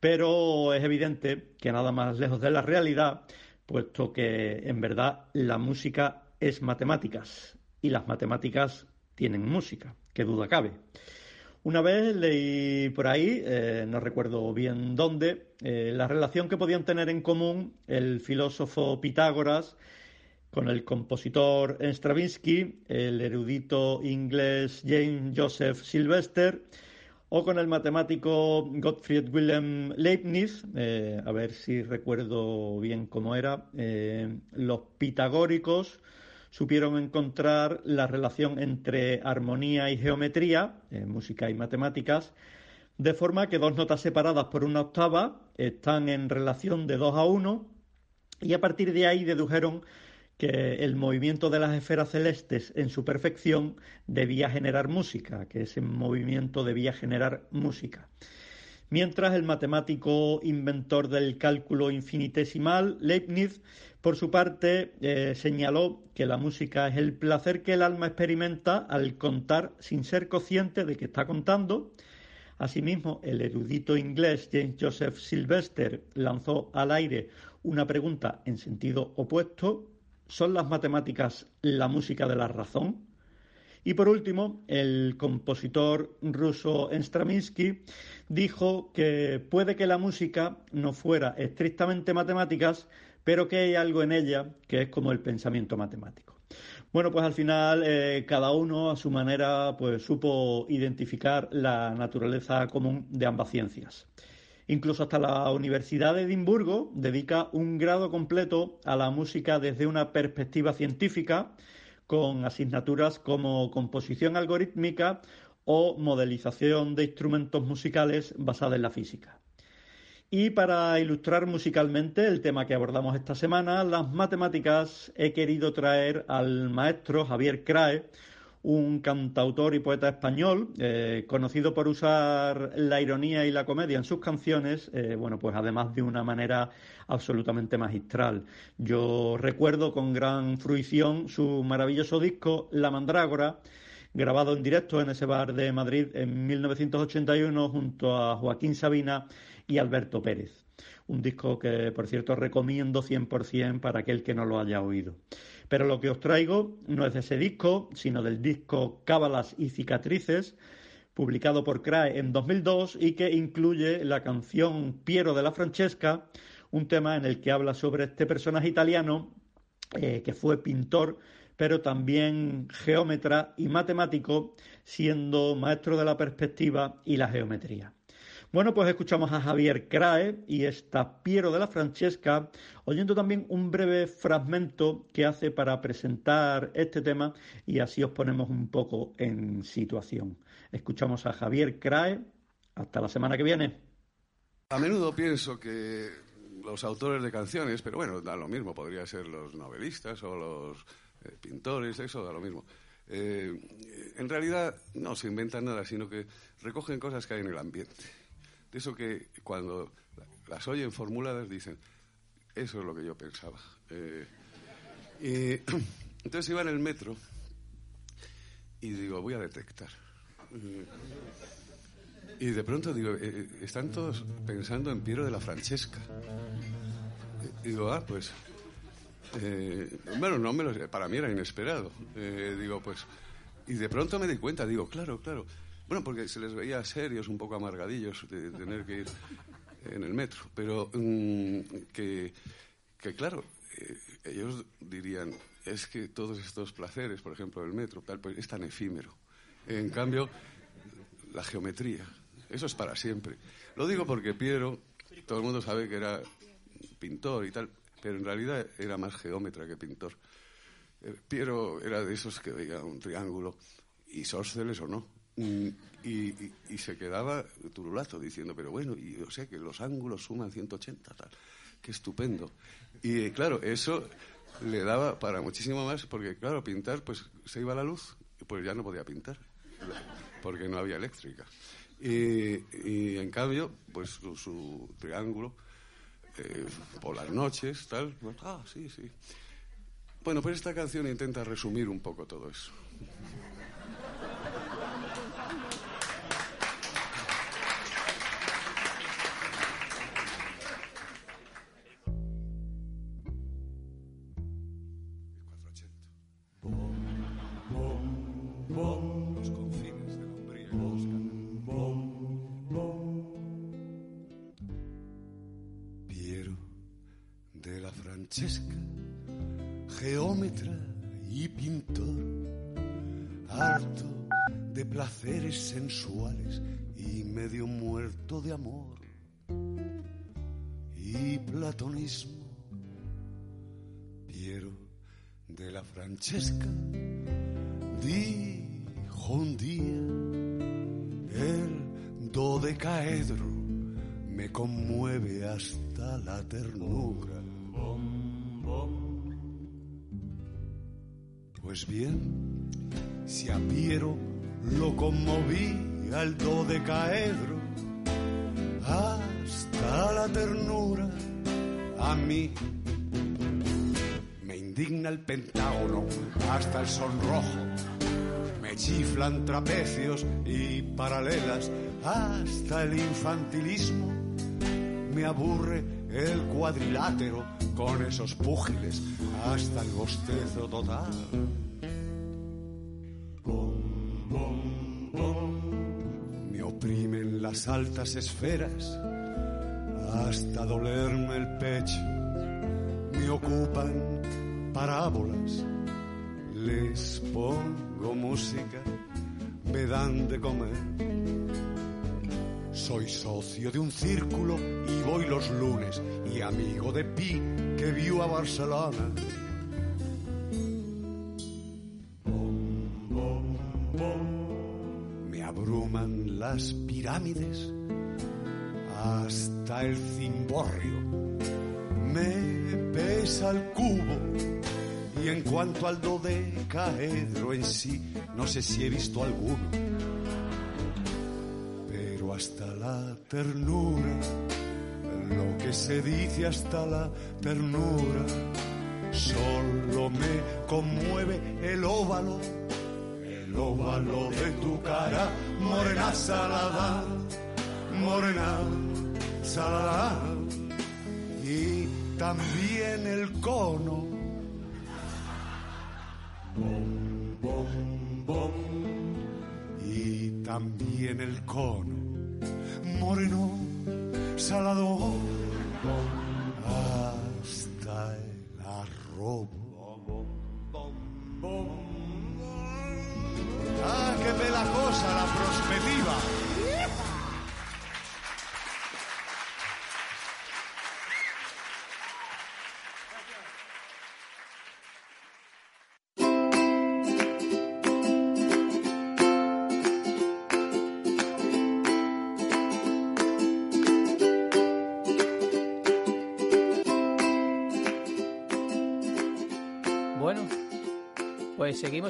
pero es evidente que nada más lejos de la realidad, puesto que en verdad la música es matemáticas y las matemáticas tienen música, qué duda cabe. Una vez leí por ahí, eh, no recuerdo bien dónde, eh, la relación que podían tener en común el filósofo Pitágoras con el compositor Stravinsky, el erudito inglés James Joseph Sylvester, o con el matemático Gottfried Wilhelm Leibniz, eh, a ver si recuerdo bien cómo era, eh, los pitagóricos supieron encontrar la relación entre armonía y geometría, eh, música y matemáticas, de forma que dos notas separadas por una octava están en relación de 2 a 1 y a partir de ahí dedujeron que el movimiento de las esferas celestes en su perfección debía generar música, que ese movimiento debía generar música. Mientras el matemático inventor del cálculo infinitesimal, Leibniz, por su parte, eh, señaló que la música es el placer que el alma experimenta al contar sin ser consciente de que está contando. Asimismo, el erudito inglés James Joseph Sylvester lanzó al aire una pregunta en sentido opuesto ¿Son las matemáticas la música de la razón? Y por último, el compositor ruso Stravinsky dijo que puede que la música no fuera estrictamente matemáticas, pero que hay algo en ella que es como el pensamiento matemático. Bueno, pues al final eh, cada uno a su manera pues supo identificar la naturaleza común de ambas ciencias. Incluso hasta la Universidad de Edimburgo dedica un grado completo a la música desde una perspectiva científica, con asignaturas como composición algorítmica o modelización de instrumentos musicales basada en la física. Y para ilustrar musicalmente el tema que abordamos esta semana, las matemáticas, he querido traer al maestro Javier Crae, un cantautor y poeta español, eh, conocido por usar la ironía y la comedia en sus canciones, eh, bueno, pues además de una manera absolutamente magistral. Yo recuerdo con gran fruición su maravilloso disco La Mandrágora, grabado en directo en ese bar de Madrid en 1981 junto a Joaquín Sabina y Alberto Pérez. Un disco que, por cierto, recomiendo 100% para aquel que no lo haya oído. Pero lo que os traigo no es de ese disco, sino del disco Cábalas y Cicatrices, publicado por CRAE en 2002 y que incluye la canción Piero de la Francesca, un tema en el que habla sobre este personaje italiano eh, que fue pintor, pero también geómetra y matemático, siendo maestro de la perspectiva y la geometría. Bueno, pues escuchamos a Javier Crae y está Piero de la Francesca, oyendo también un breve fragmento que hace para presentar este tema y así os ponemos un poco en situación. Escuchamos a Javier Crae. Hasta la semana que viene. A menudo pienso que los autores de canciones, pero bueno, da lo mismo, podría ser los novelistas o los eh, pintores, eso da lo mismo. Eh, en realidad no se inventan nada, sino que recogen cosas que hay en el ambiente eso que cuando las oyen formuladas dicen, eso es lo que yo pensaba. Eh, entonces iba en el metro y digo, voy a detectar. Y de pronto digo, eh, están todos pensando en Piero de la Francesca. Digo, ah, pues. Eh, bueno, no me lo, para mí era inesperado. digo, pues. Y de pronto me di cuenta, digo, claro, claro. Bueno, porque se les veía serios, un poco amargadillos de tener que ir en el metro, pero mm, que, que claro, eh, ellos dirían, es que todos estos placeres, por ejemplo, el metro, tal, pues es tan efímero. En cambio, la geometría, eso es para siempre. Lo digo porque Piero, todo el mundo sabe que era pintor y tal, pero en realidad era más geómetra que pintor. Eh, Piero era de esos que veía un triángulo, isósceles o no, y, y, se quedaba turulato diciendo, pero bueno, y yo sé que los ángulos suman 180, tal, qué estupendo. Y claro, eso le daba para muchísimo más, porque claro, pintar, pues se iba la luz, pues ya no podía pintar, porque no había eléctrica. Y, en cambio, pues su, triángulo, eh, por las noches, tal, pues, ah, sí, sí. Bueno, pues esta canción intenta resumir un poco todo eso. Ternura. Pues bien, si a Piero lo conmoví al dodecaedro hasta la ternura a mí me indigna el pentágono hasta el sonrojo me chiflan trapecios y paralelas hasta el infantilismo me aburre el cuadrilátero con esos púgiles hasta el bostezo total las altas esferas hasta dolerme el pecho. Me ocupan parábolas, les pongo música, me dan de comer. Soy socio de un círculo y voy los lunes. Y amigo de Pi que vio a Barcelona. Las pirámides. Hasta el cimborrio. Me pesa el cubo. Y en cuanto al dodecaedro en sí, no sé si he visto alguno. Hasta la ternura, lo que se dice hasta la ternura, solo me conmueve el óvalo lo malo de tu cara, morena salada, morena salada, y también el cono. Bom, bom, bom, y también el cono, moreno, salado, hasta el arrobo.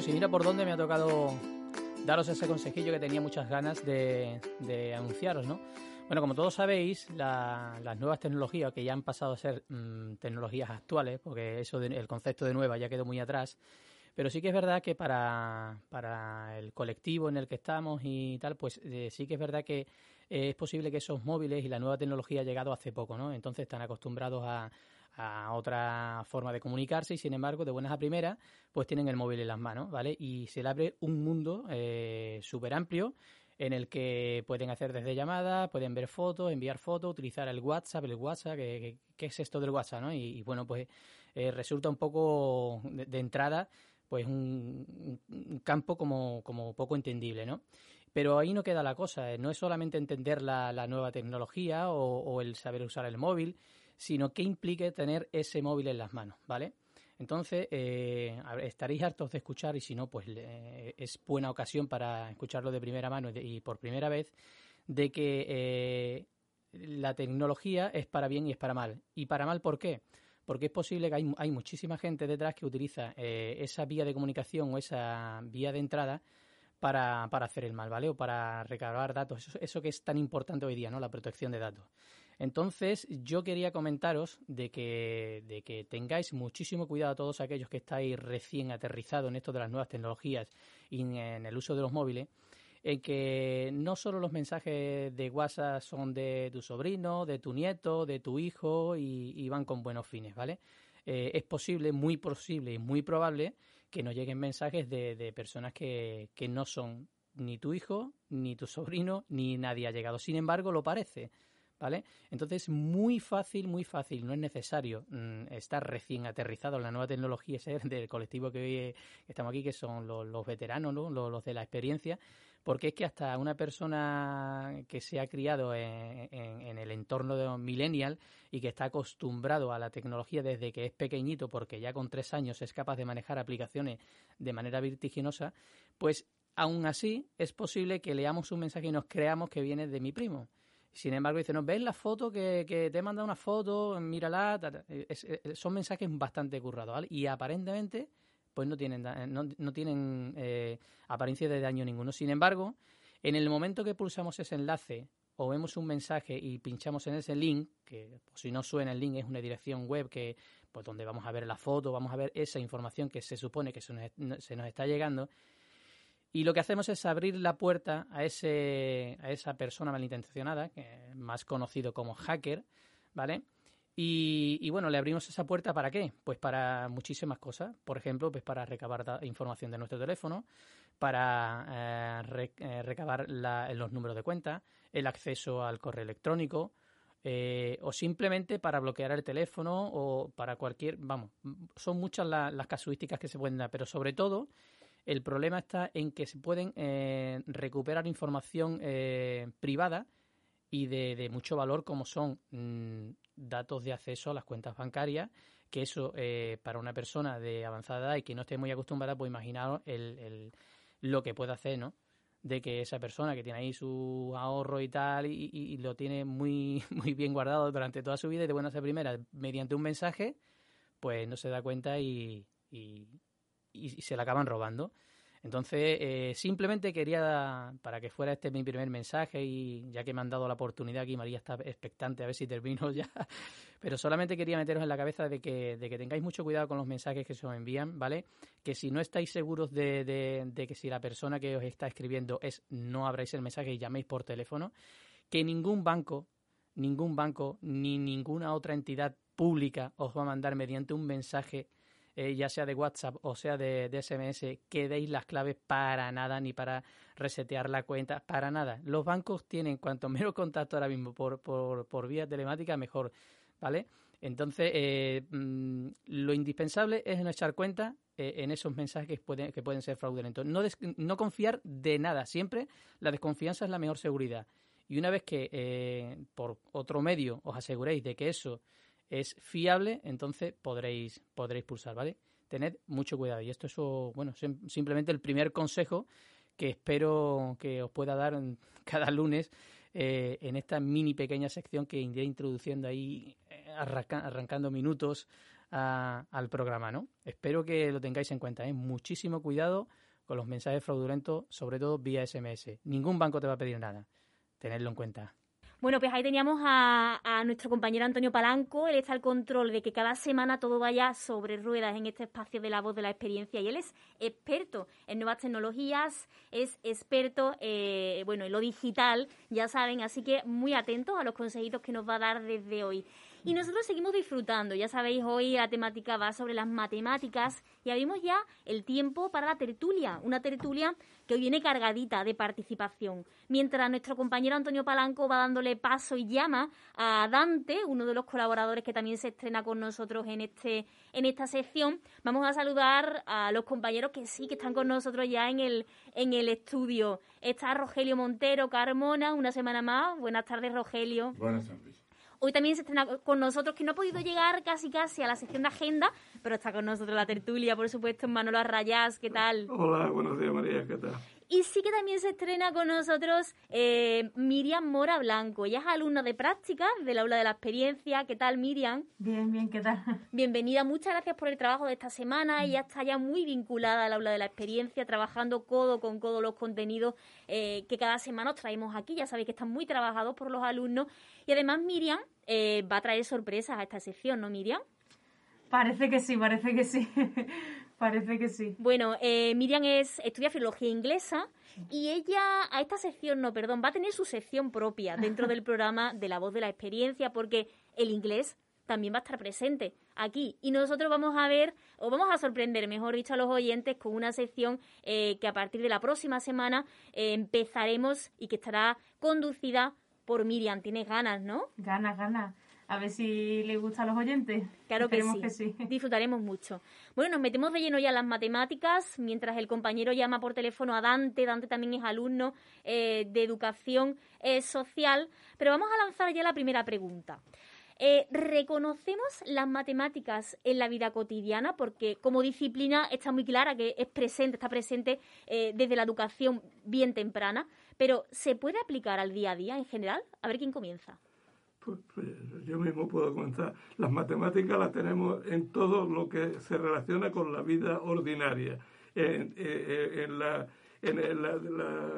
Seguimos y mira por dónde me ha tocado daros ese consejillo que tenía muchas ganas de, anunciaros, ¿no? Bueno, como todos sabéis, las nuevas tecnologías, que ya han pasado a ser mm, tecnologías actuales, porque eso el concepto de nueva ya quedó muy atrás, pero sí que es verdad que para, para el colectivo en el que estamos y tal, pues eh, sí que es verdad que es posible que esos móviles y la nueva tecnología ha llegado hace poco, ¿no? Entonces están acostumbrados a, a otra forma de comunicarse y sin embargo de buenas a primeras pues tienen el móvil en las manos, ¿vale? Y se le abre un mundo eh, súper amplio en el que pueden hacer desde llamadas, pueden ver fotos, enviar fotos, utilizar el WhatsApp, el WhatsApp, ¿qué, es esto del WhatsApp? ¿no? Y, bueno, pues eh, resulta un poco de, entrada pues un, campo como, como poco entendible, ¿no? Pero ahí no queda la cosa, ¿eh? no es solamente entender la, nueva tecnología o, el saber usar el móvil, sino que implique tener ese móvil en las manos, ¿vale? Entonces, eh, estaréis hartos de escuchar y si no, pues es buena ocasión para escucharlo de primera mano y, por primera vez, de que eh, la tecnología es para bien y es para mal. ¿Y para mal por qué? Porque es posible que hay, muchísima gente detrás que utiliza esa vía de comunicación o esa vía de entrada para, para, hacer el mal, ¿vale? O para recabar datos, eso, eso, que es tan importante hoy día, ¿no? La protección de datos. Entonces, yo quería comentaros de que, tengáis muchísimo cuidado todos aquellos que estáis recién aterrizados en esto de las nuevas tecnologías y en el uso de los móviles, en que no solo los mensajes de WhatsApp son de tu sobrino, de tu nieto, de tu hijo y, van con buenos fines, ¿vale? Eh, es posible, muy posible y muy probable que nos lleguen mensajes de, personas que no son ni tu hijo, ni tu sobrino, ni nadie ha llegado. Sin embargo, lo parece. ¿Vale? Entonces, muy fácil, muy fácil. No es necesario mm, estar recién aterrizado en la nueva tecnología ese del colectivo que hoy estamos aquí, que son los, los veteranos, ¿no? los, los, de la experiencia, porque es que hasta una persona que se ha criado en, el entorno de un millennial y que está acostumbrado a la tecnología desde que es pequeñito, porque ya con tres años es capaz de manejar aplicaciones de manera vertiginosa, pues aún así es posible que leamos un mensaje y nos creamos que viene de mi primo. Sin embargo, dice, no, ves la foto que, te he mandado una foto, mírala. son mensajes bastante currados, Y aparentemente pues no tienen, no, no tienen eh, apariencia de daño ninguno. Sin embargo, en el momento que pulsamos ese enlace o vemos un mensaje y pinchamos en ese link, que pues, si no suena el link es una dirección web que pues donde vamos a ver la foto, vamos a ver esa información que se supone que se nos, se nos está llegando, y lo que hacemos es abrir la puerta a, ese, a esa persona malintencionada, que más conocido como hacker, ¿vale? Y, bueno, le abrimos esa puerta para qué? Pues para muchísimas cosas. Por ejemplo, pues para recabar información de nuestro teléfono, para eh, eh, recabar los números de cuenta, el acceso al correo electrónico, eh, o simplemente para bloquear el teléfono o para cualquier, vamos, son muchas las casuísticas que se pueden dar, pero sobre todo el problema está en que se pueden recuperar información privada y de, mucho valor como son mm, datos de acceso a las cuentas bancarias, que eso eh, para una persona de avanzada edad y que no esté muy acostumbrada, pues imaginaros el, lo que puede hacer, ¿no? De que esa persona que tiene ahí su ahorro y tal y, lo tiene muy, muy bien guardado durante toda su vida y de buenas a primera mediante un mensaje, pues no se da cuenta y, y, y se la acaban robando. Entonces, eh, simplemente quería, para que fuera este mi primer mensaje, y ya que me han dado la oportunidad aquí, María está expectante a ver si termino ya, pero solamente quería meteros en la cabeza de que, de que tengáis mucho cuidado con los mensajes que se os envían, ¿vale? Que si no estáis seguros de, de, de que si la persona que os está escribiendo es, no abráis el mensaje y llaméis por teléfono, que ningún banco, ningún banco, ni ninguna otra entidad pública os va a mandar mediante un mensaje eh, ya sea de WhatsApp o sea de, SMS, que deis las claves para nada, ni para resetear la cuenta, para nada. Los bancos tienen cuanto menos contacto ahora mismo por, por, por vía telemática, mejor, ¿vale? Entonces, eh, mm, lo indispensable es no echar cuenta eh, en esos mensajes que pueden, que pueden ser fraudulentos. No, no confiar de nada. Siempre la desconfianza es la mejor seguridad. Y una vez que por otro medio os aseguréis de que eso es fiable, entonces podréis, podréis pulsar, ¿vale? Tened mucho cuidado. Y esto es, bueno, simplemente el primer consejo que espero que os pueda dar cada lunes eh, en esta mini pequeña sección que iré introduciendo ahí, eh, arrancando minutos al programa, ¿no? Espero que lo tengáis en cuenta, ¿eh? Muchísimo cuidado con los mensajes fraudulentos, sobre todo vía SMS. Ningún banco te va a pedir nada. Tenedlo en cuenta. Bueno, pues ahí teníamos a, nuestro compañero Antonio Palanco. Él está al control de que cada semana todo vaya sobre ruedas en este espacio de la voz de la experiencia. Y él es experto en nuevas tecnologías, es experto eh, bueno, en lo digital, ya saben. Así que muy atentos a los consejitos que nos va a dar desde hoy. Y nosotros seguimos disfrutando. Ya sabéis, hoy la temática va sobre las matemáticas y abrimos ya el tiempo para la tertulia. Una tertulia que hoy viene cargadita de participación. Mientras nuestro compañero Antonio Palanco va dándole paso y llama a Dante, uno de los colaboradores que también se estrena con nosotros en, este, en esta sección, vamos a saludar a los compañeros que sí, que están con nosotros ya en el, en el estudio. Está Rogelio Montero Carmona, una semana más. Buenas tardes, Rogelio. Buenas tardes. Hoy también se estrena con nosotros, que no ha podido llegar casi casi a la sección de agenda, pero está con nosotros la tertulia, por supuesto, Manolo Arrayás, ¿qué tal? Hola, buenos días María, ¿qué tal? Y sí que también se estrena con nosotros eh, Miriam Mora Blanco. Ella es alumna de práctica del aula de la experiencia. ¿Qué tal, Miriam? Bien, bien, ¿qué tal? Bienvenida, muchas gracias por el trabajo de esta semana. Ella está ya muy vinculada al aula de la experiencia, trabajando codo con codo los contenidos eh, que cada semana os traemos aquí. Ya sabéis que están muy trabajados por los alumnos. Y además, Miriam eh, va a traer sorpresas a esta sección, ¿no, Miriam? Parece que sí, parece que sí. Parece que sí. Bueno, eh, Miriam es, estudia filología inglesa y ella a esta sección, no, perdón, va a tener su sección propia dentro del programa de La Voz de la Experiencia porque el inglés también va a estar presente aquí. Y nosotros vamos a ver, o vamos a sorprender, mejor dicho, a los oyentes con una sección eh, que a partir de la próxima semana eh, empezaremos y que estará conducida por Miriam. Tienes ganas, ¿no? Ganas, ganas. A ver si le gusta a los oyentes. Claro que sí. Disfrutaremos mucho. Bueno, nos metemos de lleno ya en las matemáticas, mientras el compañero llama por teléfono a Dante. Dante también es alumno eh, de educación eh, social. Pero vamos a lanzar ya la primera pregunta. Eh, ¿Reconocemos las matemáticas en la vida cotidiana? Porque como disciplina está muy clara que es presente, está presente desde la educación bien temprana, pero ¿se puede aplicar al día a día en general? A ver quién comienza. Pues, pues, yo mismo puedo comenzar. Las matemáticas las tenemos en todo lo que se relaciona con la vida ordinaria, en, la, en la,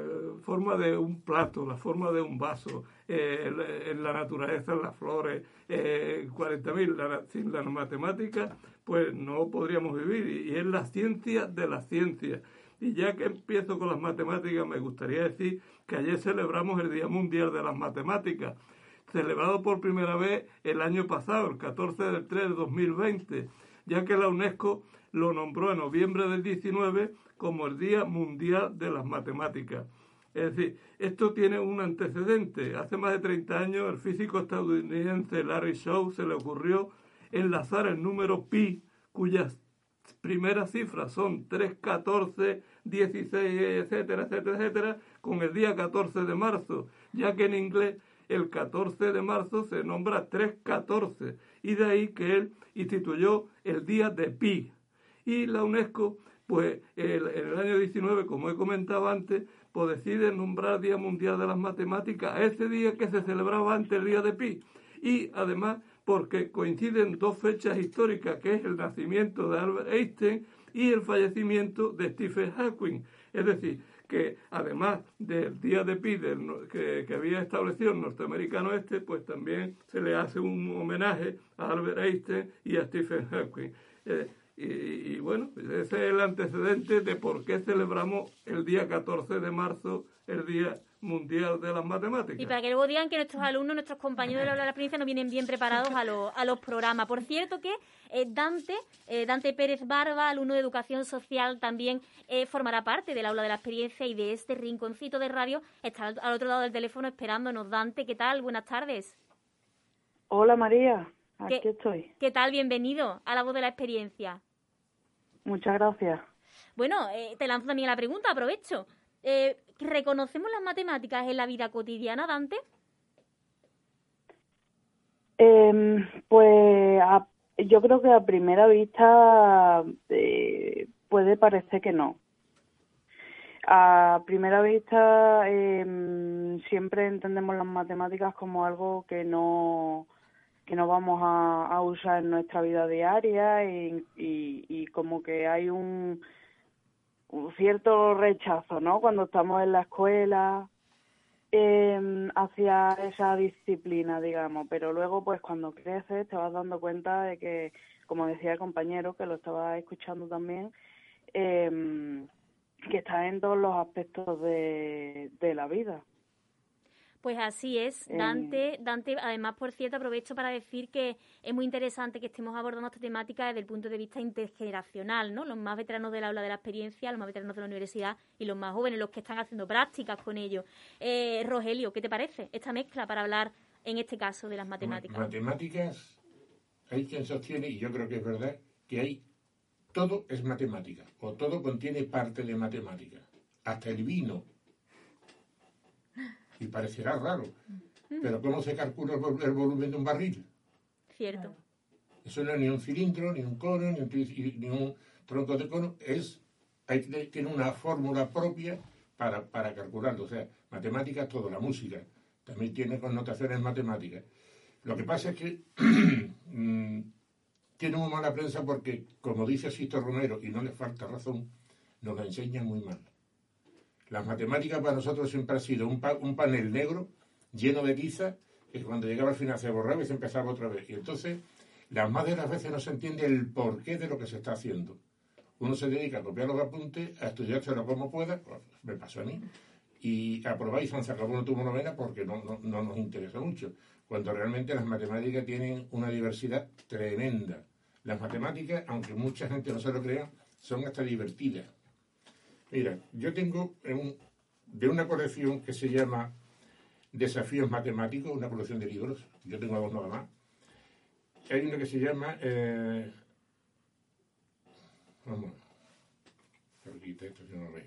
forma de un plato, la forma de un vaso, en, la naturaleza, en las flores, eh, 40.000. sin las matemáticas, pues no podríamos vivir. Y es la ciencia de la ciencia. Y ya que empiezo con las matemáticas, me gustaría decir que ayer celebramos el Día Mundial de las Matemáticas celebrado por primera vez el año pasado, el 14 del 3 de 2020, ya que la UNESCO lo nombró en noviembre del 19 como el Día Mundial de las Matemáticas. Es decir, esto tiene un antecedente. Hace más de 30 años el físico estadounidense Larry Shaw se le ocurrió enlazar el número pi, cuyas primeras cifras son 3, 14, 16, etcétera, etcétera, etcétera, con el día 14 de marzo, ya que en inglés el 14 de marzo se nombra 314 y de ahí que él instituyó el día de Pi. Y la UNESCO, pues en el año 19, como he comentado antes, pues decide nombrar Día Mundial de las Matemáticas ese día que se celebraba antes el día de Pi. Y además porque coinciden dos fechas históricas, que es el nacimiento de Albert Einstein y el fallecimiento de Stephen Hawking. Es decir, que además del día de Pi que, había establecido el norteamericano este, pues también se le hace un homenaje a Albert Einstein y a Stephen Hawking. Eh, y, bueno, ese es el antecedente de por qué celebramos el día 14 de marzo, el Día Mundial de las Matemáticas. Y para que luego digan que nuestros alumnos, nuestros compañeros de la, de la provincia no vienen bien preparados a, a los programas. Por cierto que eh, Dante, eh, Dante Pérez Barba, alumno de Educación Social, también eh, formará parte del aula de la experiencia y de este rinconcito de radio. Está al, otro lado del teléfono esperándonos. Dante, ¿qué tal? Buenas tardes. Hola María, aquí estoy. ¿Qué tal? Bienvenido a la voz de la experiencia. Muchas gracias. Bueno, te lanzo también la pregunta, aprovecho. ¿Reconocemos las matemáticas en la vida cotidiana, Dante? Em, pues yo creo que a primera vista eh, puede parecer que no. A primera vista em, siempre entendemos las matemáticas como algo que no que no vamos a, usar en nuestra vida diaria y, como que hay un, un cierto rechazo, ¿no? Cuando estamos en la escuela eh, hacia esa disciplina, digamos, pero luego pues cuando creces te vas dando cuenta de que, como decía el compañero, que lo estaba escuchando también, eh, que está en todos los aspectos de, de la vida. Pues así es, Eh, Dante. Dante, además, por cierto, aprovecho para decir que es muy interesante que estemos abordando esta temática desde el punto de vista intergeneracional, ¿no? Los más veteranos del aula de la experiencia, los más veteranos de la universidad y los más jóvenes, los que están haciendo prácticas con ello. Eh, Rogelio, ¿qué te parece esta mezcla para hablar, en este caso, de las matemáticas? Matemáticas, hay quien sostiene, y yo creo que es verdad, que hay todo es matemática, o todo contiene parte de matemática, hasta el vino. Y parecerá raro, pero ¿cómo se calcula el, vol- el volumen de un barril? Cierto. Eso no es ni un cilindro, ni un cono, ni un, ni un tronco de cono, es, hay, tiene una fórmula propia para, para calcularlo. O sea, matemáticas todo, la música también tiene connotaciones matemáticas. Lo que pasa es que mm, tiene muy mala prensa porque, como dice Sisto Romero, y no le falta razón, nos la enseñan muy mal. Las matemáticas para nosotros siempre ha sido un, pa- un panel negro lleno de tiza que cuando llegaba al final se borraba y se empezaba otra vez. Y entonces, las más de las veces no se entiende el porqué de lo que se está haciendo. Uno se dedica a copiar los apuntes, a estudiárselo como pueda, pues, me pasó a mí, y aprobáis y se acabó tuvo novena porque no, no nos interesa mucho. Cuando realmente las matemáticas tienen una diversidad tremenda. Las matemáticas, aunque mucha gente no se lo crea, son hasta divertidas. Mira, yo tengo un- de una colección que se llama Desafíos Matemáticos, una colección de libros, yo tengo dos nada más. Hay uno que se llama... Eh, vamos, esto, yo no lo veo.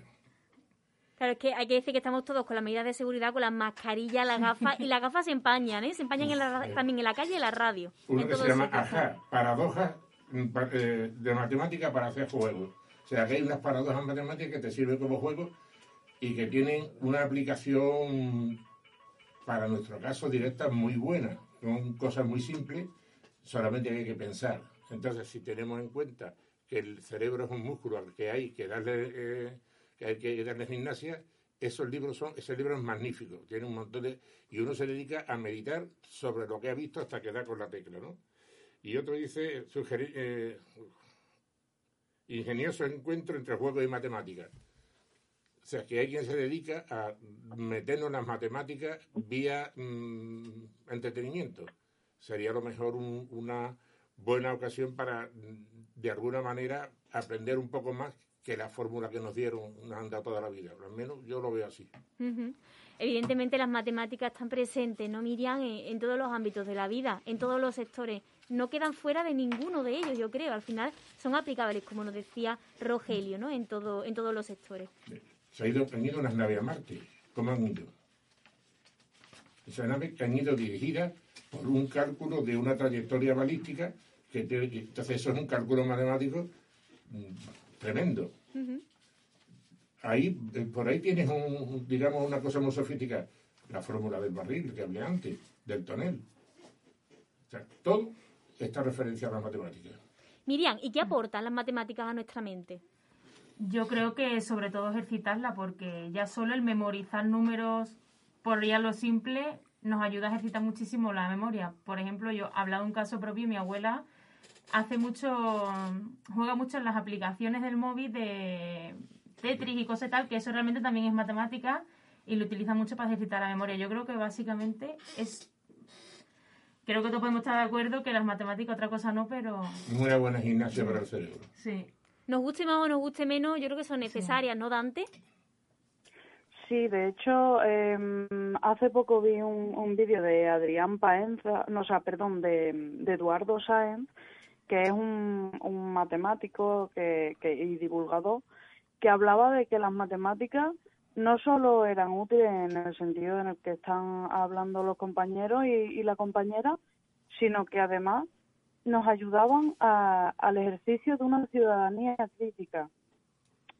Claro, es que hay que decir que estamos todos con las medidas de seguridad, con las mascarillas, las gafas, y las gafas se empañan, ¿eh? Se empañan en la también en la calle y en la radio. Uno En que se llama. Ajá, paradojas mm, eh, de matemática para hacer juegos. Sea, que hay unas paradojas matemáticas que te sirven como juego y que tienen una aplicación, para nuestro caso, directa muy buena. Son cosas muy simples, solamente hay que pensar. Entonces, si tenemos en cuenta que el cerebro es un músculo al que hay que darle, eh, que hay que darle gimnasia, esos libros son, ese libro es magnífico, tiene un montón de, y uno se dedica a meditar sobre lo que ha visto hasta que da con la tecla, ¿no? Y otro dice, sugerir, eh, ingenioso encuentro entre juego y matemáticas. O sea, que hay quien se dedica a meternos las matemáticas vía mm, entretenimiento. Sería a lo mejor un- una buena ocasión para, mm, de alguna manera, aprender un poco más que la fórmula que nos dieron, nos han dado toda la vida. Al menos yo lo veo así. Evidentemente las matemáticas están presentes, ¿no, Miriam? En todos los ámbitos de la vida, en todos los sectores. No quedan fuera de ninguno de ellos, yo creo. Al final son aplicables, como nos decía Rogelio, ¿no? En, todo, en todos los sectores. Se ha ido, han ido unas naves a Marte. ¿Cómo han ido? Esas naves han ido dirigidas por un cálculo de una trayectoria balística, que te- que- entonces eso es un cálculo matemático mm, tremendo. Ahí, eh, por ahí tienes un, digamos, una cosa muy sofisticada, la fórmula del barril que hablé antes, del tonel. O sea, todo está referenciado a las matemáticas. Miriam, ¿y qué aportan las matemáticas a nuestra mente? Yo creo que sobre todo ejercitarla porque ya solo el memorizar números por ya lo simple nos ayuda a ejercitar muchísimo la memoria. Por ejemplo, yo he hablado de un caso propio, mi abuela hace mucho, juega mucho en las aplicaciones del móvil de Tetris y cosas y tal, que eso realmente también es matemática y lo utiliza mucho para ejercitar la memoria. Yo creo que básicamente es, creo que todos podemos estar de acuerdo que las matemáticas otra cosa no, pero Una buena gimnasia para el cerebro. sí. Nos guste más o nos guste menos, yo creo que son necesarias, ¿no, Dante? Sí, de hecho, eh, hace poco vi un, un vídeo de Adrián Paenza, no, o sea, perdón, de, de Eduardo Sáenz, que es un, un matemático que, que, y divulgador, que hablaba de que las matemáticas no solo eran útiles en el sentido en el que están hablando los compañeros y, la compañera, sino que además nos ayudaban a- al ejercicio de una ciudadanía crítica.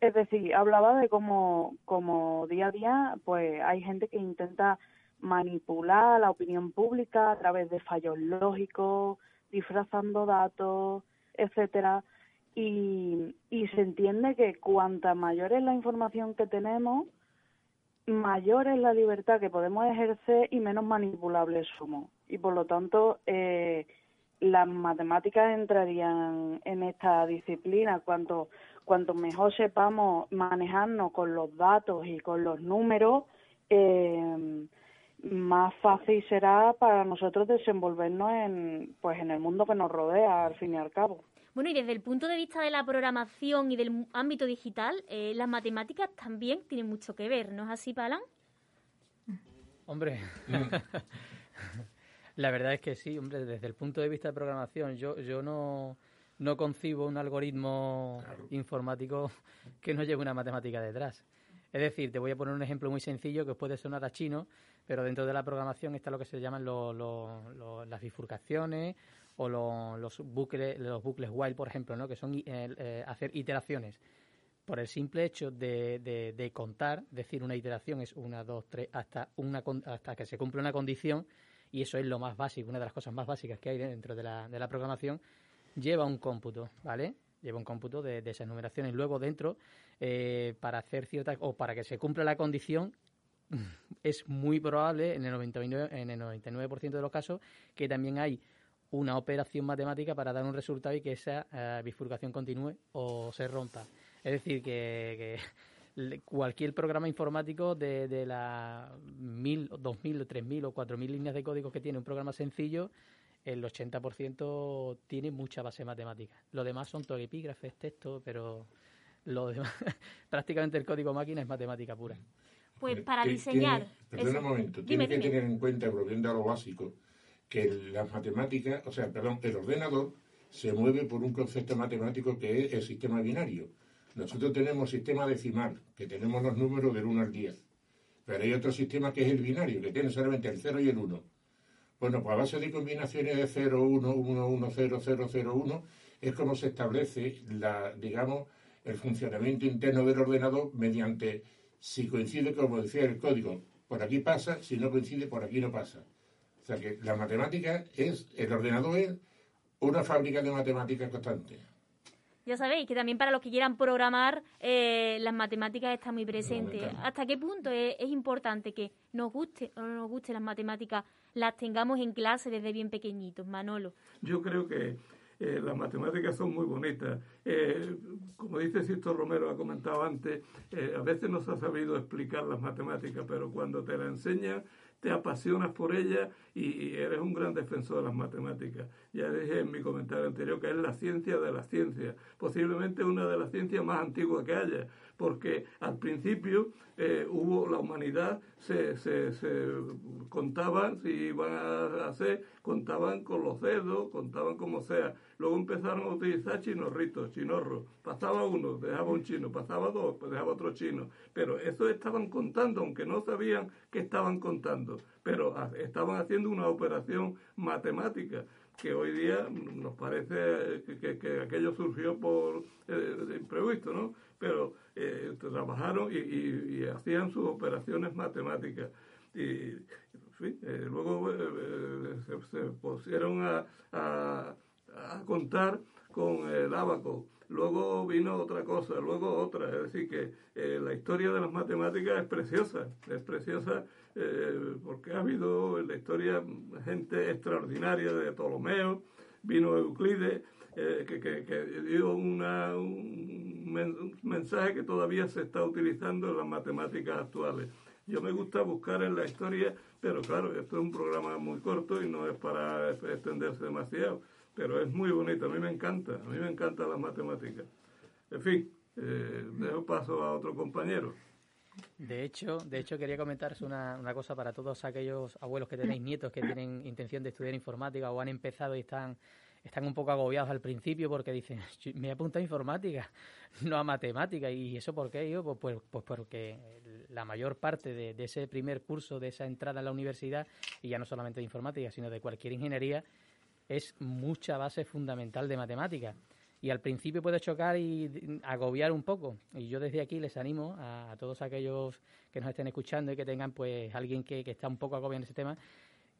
Es decir, hablaba de cómo, como día a día, pues hay gente que intenta manipular la opinión pública a través de fallos lógicos, disfrazando datos, etcétera. Y, y se entiende que cuanta mayor es la información que tenemos, mayor es la libertad que podemos ejercer y menos manipulables somos. Y por lo tanto, eh, las matemáticas entrarían en esta disciplina. Cuanto, cuanto mejor sepamos manejarnos con los datos y con los números, eh, más fácil será para nosotros desenvolvernos en pues en el mundo que nos rodea al fin y al cabo. Bueno, y desde el punto de vista de la programación y del ámbito digital, eh, las matemáticas también tienen mucho que ver, ¿no es así, Palan? Hombre, la verdad es que sí, hombre, desde el punto de vista de programación, yo, yo no, no concibo un algoritmo informático que no lleve una matemática detrás. Es decir, te voy a poner un ejemplo muy sencillo que os puede sonar a chino, pero dentro de la programación está lo que se llaman las bifurcaciones o los bucles, los bucles while, por ejemplo, ¿no? que son eh, eh, hacer iteraciones. Por el simple hecho de, contar, decir una iteración es una, dos, tres, hasta, una, hasta que se cumple una condición, y eso es lo más básico, una de las cosas más básicas que hay dentro de la, de la programación, lleva un cómputo, ¿vale? Lleva un cómputo de, de esas numeraciones. Luego dentro, eh, para hacer cierta, o para que se cumpla la condición, es muy probable, en el 99%, en el 99 de los casos, que también hay una operación matemática para dar un resultado y que esa eh, bifurcación continúe o se rompa. Es decir, que, cualquier programa informático de, de las 1000, 2000, 3000 o 4000 líneas de código que tiene un programa sencillo, el 80% tiene mucha base matemática. Lo demás son todo epígrafes, texto, pero lo demás, prácticamente el código máquina es matemática pura. Pues para diseñar. Perdón un momento, tiene que tener en cuenta, volviendo a lo básico, que las matemáticas, o sea, perdón, el ordenador se mueve por un concepto matemático que es el sistema binario. Nosotros tenemos sistema decimal, que tenemos los números del 1 al 10. Pero hay otro sistema que es el binario, que tiene solamente el 0 y el 1. Bueno, pues a base de combinaciones de 0, 1, 1, 1, 0, 0, 0, 1, es como se establece, la, digamos, el funcionamiento interno del ordenador mediante, si coincide, como decía el código, por aquí pasa, si no coincide, por aquí no pasa. O sea que la matemática es, el ordenador es una fábrica de matemáticas constante. Ya sabéis que también para los que quieran programar, eh, las matemáticas están muy presentes. ¿Hasta qué punto es, importante que nos guste o no nos guste las matemáticas, las tengamos en clase desde bien pequeñitos, Manolo? Yo creo que eh, las matemáticas son muy bonitas. Eh, como dice Sisto Romero, ha comentado antes, a veces no se ha sabido explicar las matemáticas, pero cuando te las enseñan te apasionas por ella y, eres un gran defensor de las matemáticas. Ya dije en mi comentario anterior que es la ciencia de la ciencia, posiblemente una de las ciencias más antiguas que haya, porque al principio eh, hubo la humanidad, se, se, contaban, si iban a hacer, contaban con los dedos, contaban como sea. Luego empezaron a utilizar chinorritos, chinorros. Pasaba uno, dejaba un chino, pasaba dos, pues dejaba otro chino. Pero eso estaban contando, aunque no sabían que estaban contando, pero estaban haciendo una operación matemática que hoy día nos parece que, aquello surgió por eh, imprevisto, ¿no? Pero eh, trabajaron y, hacían sus operaciones matemáticas. Y, eh, luego se, pusieron a, a, contar con el abaco. Luego vino otra cosa, luego otra. Es decir, que la historia de las matemáticas es preciosa, es preciosa eh, porque ha habido en la historia gente extraordinaria de Ptolomeo, vino Euclides, eh, que, dio una, un, mensaje que todavía se está utilizando en las matemáticas actuales. Yo me gusta buscar en la historia, pero claro, esto es un programa muy corto y no es para extenderse demasiado, pero es muy bonito, a mí me encanta, a mí me encantan las matemáticas. En fin, eh, dejo paso a otro compañero. De hecho, de hecho quería comentaros una, una cosa para todos aquellos abuelos que tenéis nietos que tienen intención de estudiar informática o han empezado y están están un poco agobiados al principio porque dicen, me he apuntado a informática, no a matemática. ¿Y eso por qué? Yo, pues, pues, pues porque la mayor parte de, ese primer curso, de esa entrada a la universidad, y ya no solamente de informática, sino de cualquier ingeniería, es mucha base fundamental de matemática y al principio puede chocar y agobiar un poco. Y yo desde aquí les animo a, todos aquellos que nos estén escuchando y que tengan pues alguien que, que está un poco agobiado en ese tema,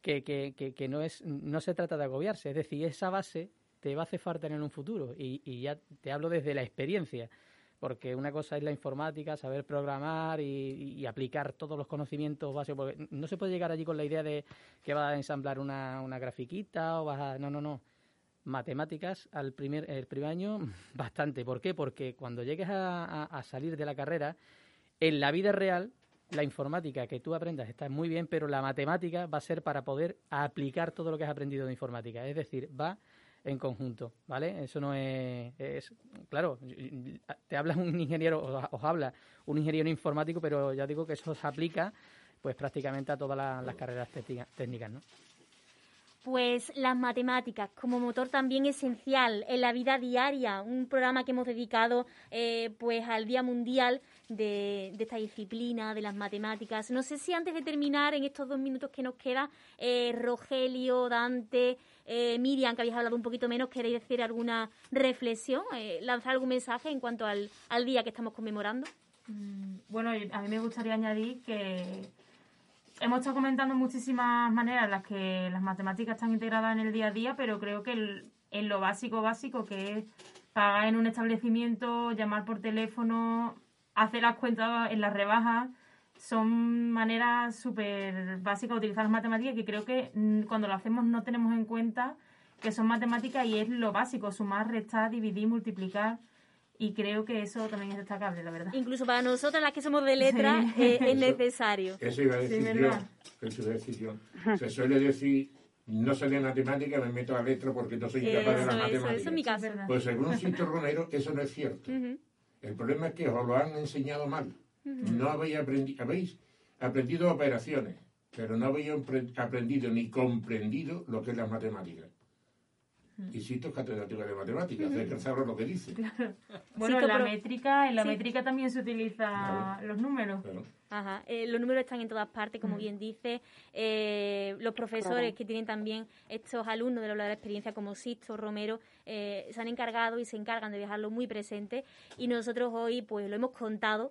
que, que, que, no, es, no se trata de agobiarse, es decir, esa base te va a hacer falta en un futuro y, y ya te hablo desde la experiencia porque una cosa es la informática, saber programar y, y, aplicar todos los conocimientos básicos, porque no se puede llegar allí con la idea de que vas a ensamblar una, una grafiquita o vas a... No, no, no matemáticas al primer, el primer año bastante. ¿Por qué? Porque cuando llegues a, salir de la carrera, en la vida real la informática que tú aprendas está muy bien, pero la matemática va a ser para poder aplicar todo lo que has aprendido de informática. Es decir, va en conjunto, ¿vale? Eso no es, claro, te habla un ingeniero, os, habla un ingeniero informático, pero ya digo que eso se aplica pues prácticamente a todas las, carreras técnicas, ¿no? Pues las matemáticas como motor también esencial en la vida diaria, un programa que hemos dedicado eh, pues al Día Mundial de, esta disciplina, de las matemáticas. No sé si antes de terminar, en estos dos minutos que nos queda, eh, Rogelio, Dante, eh, Miriam, que habéis hablado un poquito menos, ¿queréis decir alguna reflexión, lanzar algún mensaje en cuanto al, al día que estamos conmemorando? Mm, bueno, a mí me gustaría añadir que hemos estado comentando muchísimas maneras en las que las matemáticas están integradas en el día a día, pero creo que en lo básico, básico, que es pagar en un establecimiento, llamar por teléfono, hacer las cuentas en las rebajas, son maneras súper básicas de utilizar las matemáticas que creo que mm, cuando lo hacemos no tenemos en cuenta que son matemáticas y es lo básico, sumar, restar, dividir, multiplicar y creo que eso también es destacable, la verdad. Incluso para nosotras, las que somos de letra, eh, es necesario. Eso iba a decir yo. Eso iba a decir yo. Se suele decir, no sé de matemática, me meto a letra porque no soy capaz de las matemáticas. Eso, es mi caso. Pues según Sito Romero, eso no es cierto. El problema es que os lo han enseñado mal. No habéis, aprendido, habéis aprendido operaciones, pero no habéis aprendido ni comprendido lo que es las matemáticas. Y Sito es catedrático de matemáticas, hay que saber lo que dice. Bueno, en la métrica, en la métrica también se utilizan los números. Ajá. Eh, los números están en todas partes, como mm. bien dice. Eh, los profesores que tienen también estos alumnos de la de la experiencia, como Sisto, Romero, eh, se han encargado y se encargan de dejarlo muy presente. Y nosotros hoy, pues, lo hemos contado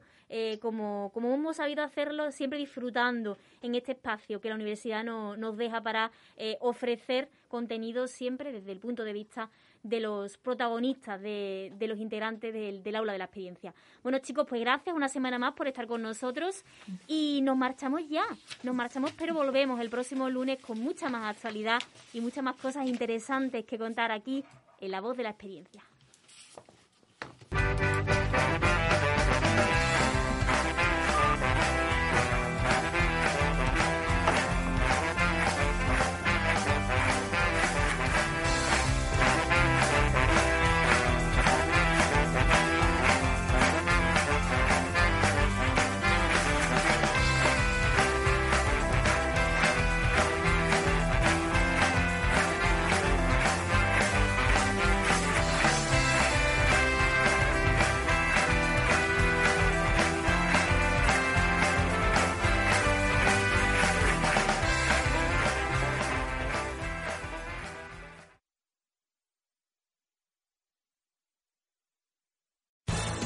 como, como hemos sabido hacerlo, siempre disfrutando en este espacio que la universidad nos deja para ofrecer contenido siempre desde el punto de vista de los protagonistas, de, de los integrantes del, aula de la experiencia. Bueno, chicos, pues gracias una semana más por estar con nosotros y nos marchamos ya. Nos marchamos, pero volvemos el próximo lunes con mucha más actualidad y muchas más cosas interesantes que contar aquí en La Voz de la Experiencia.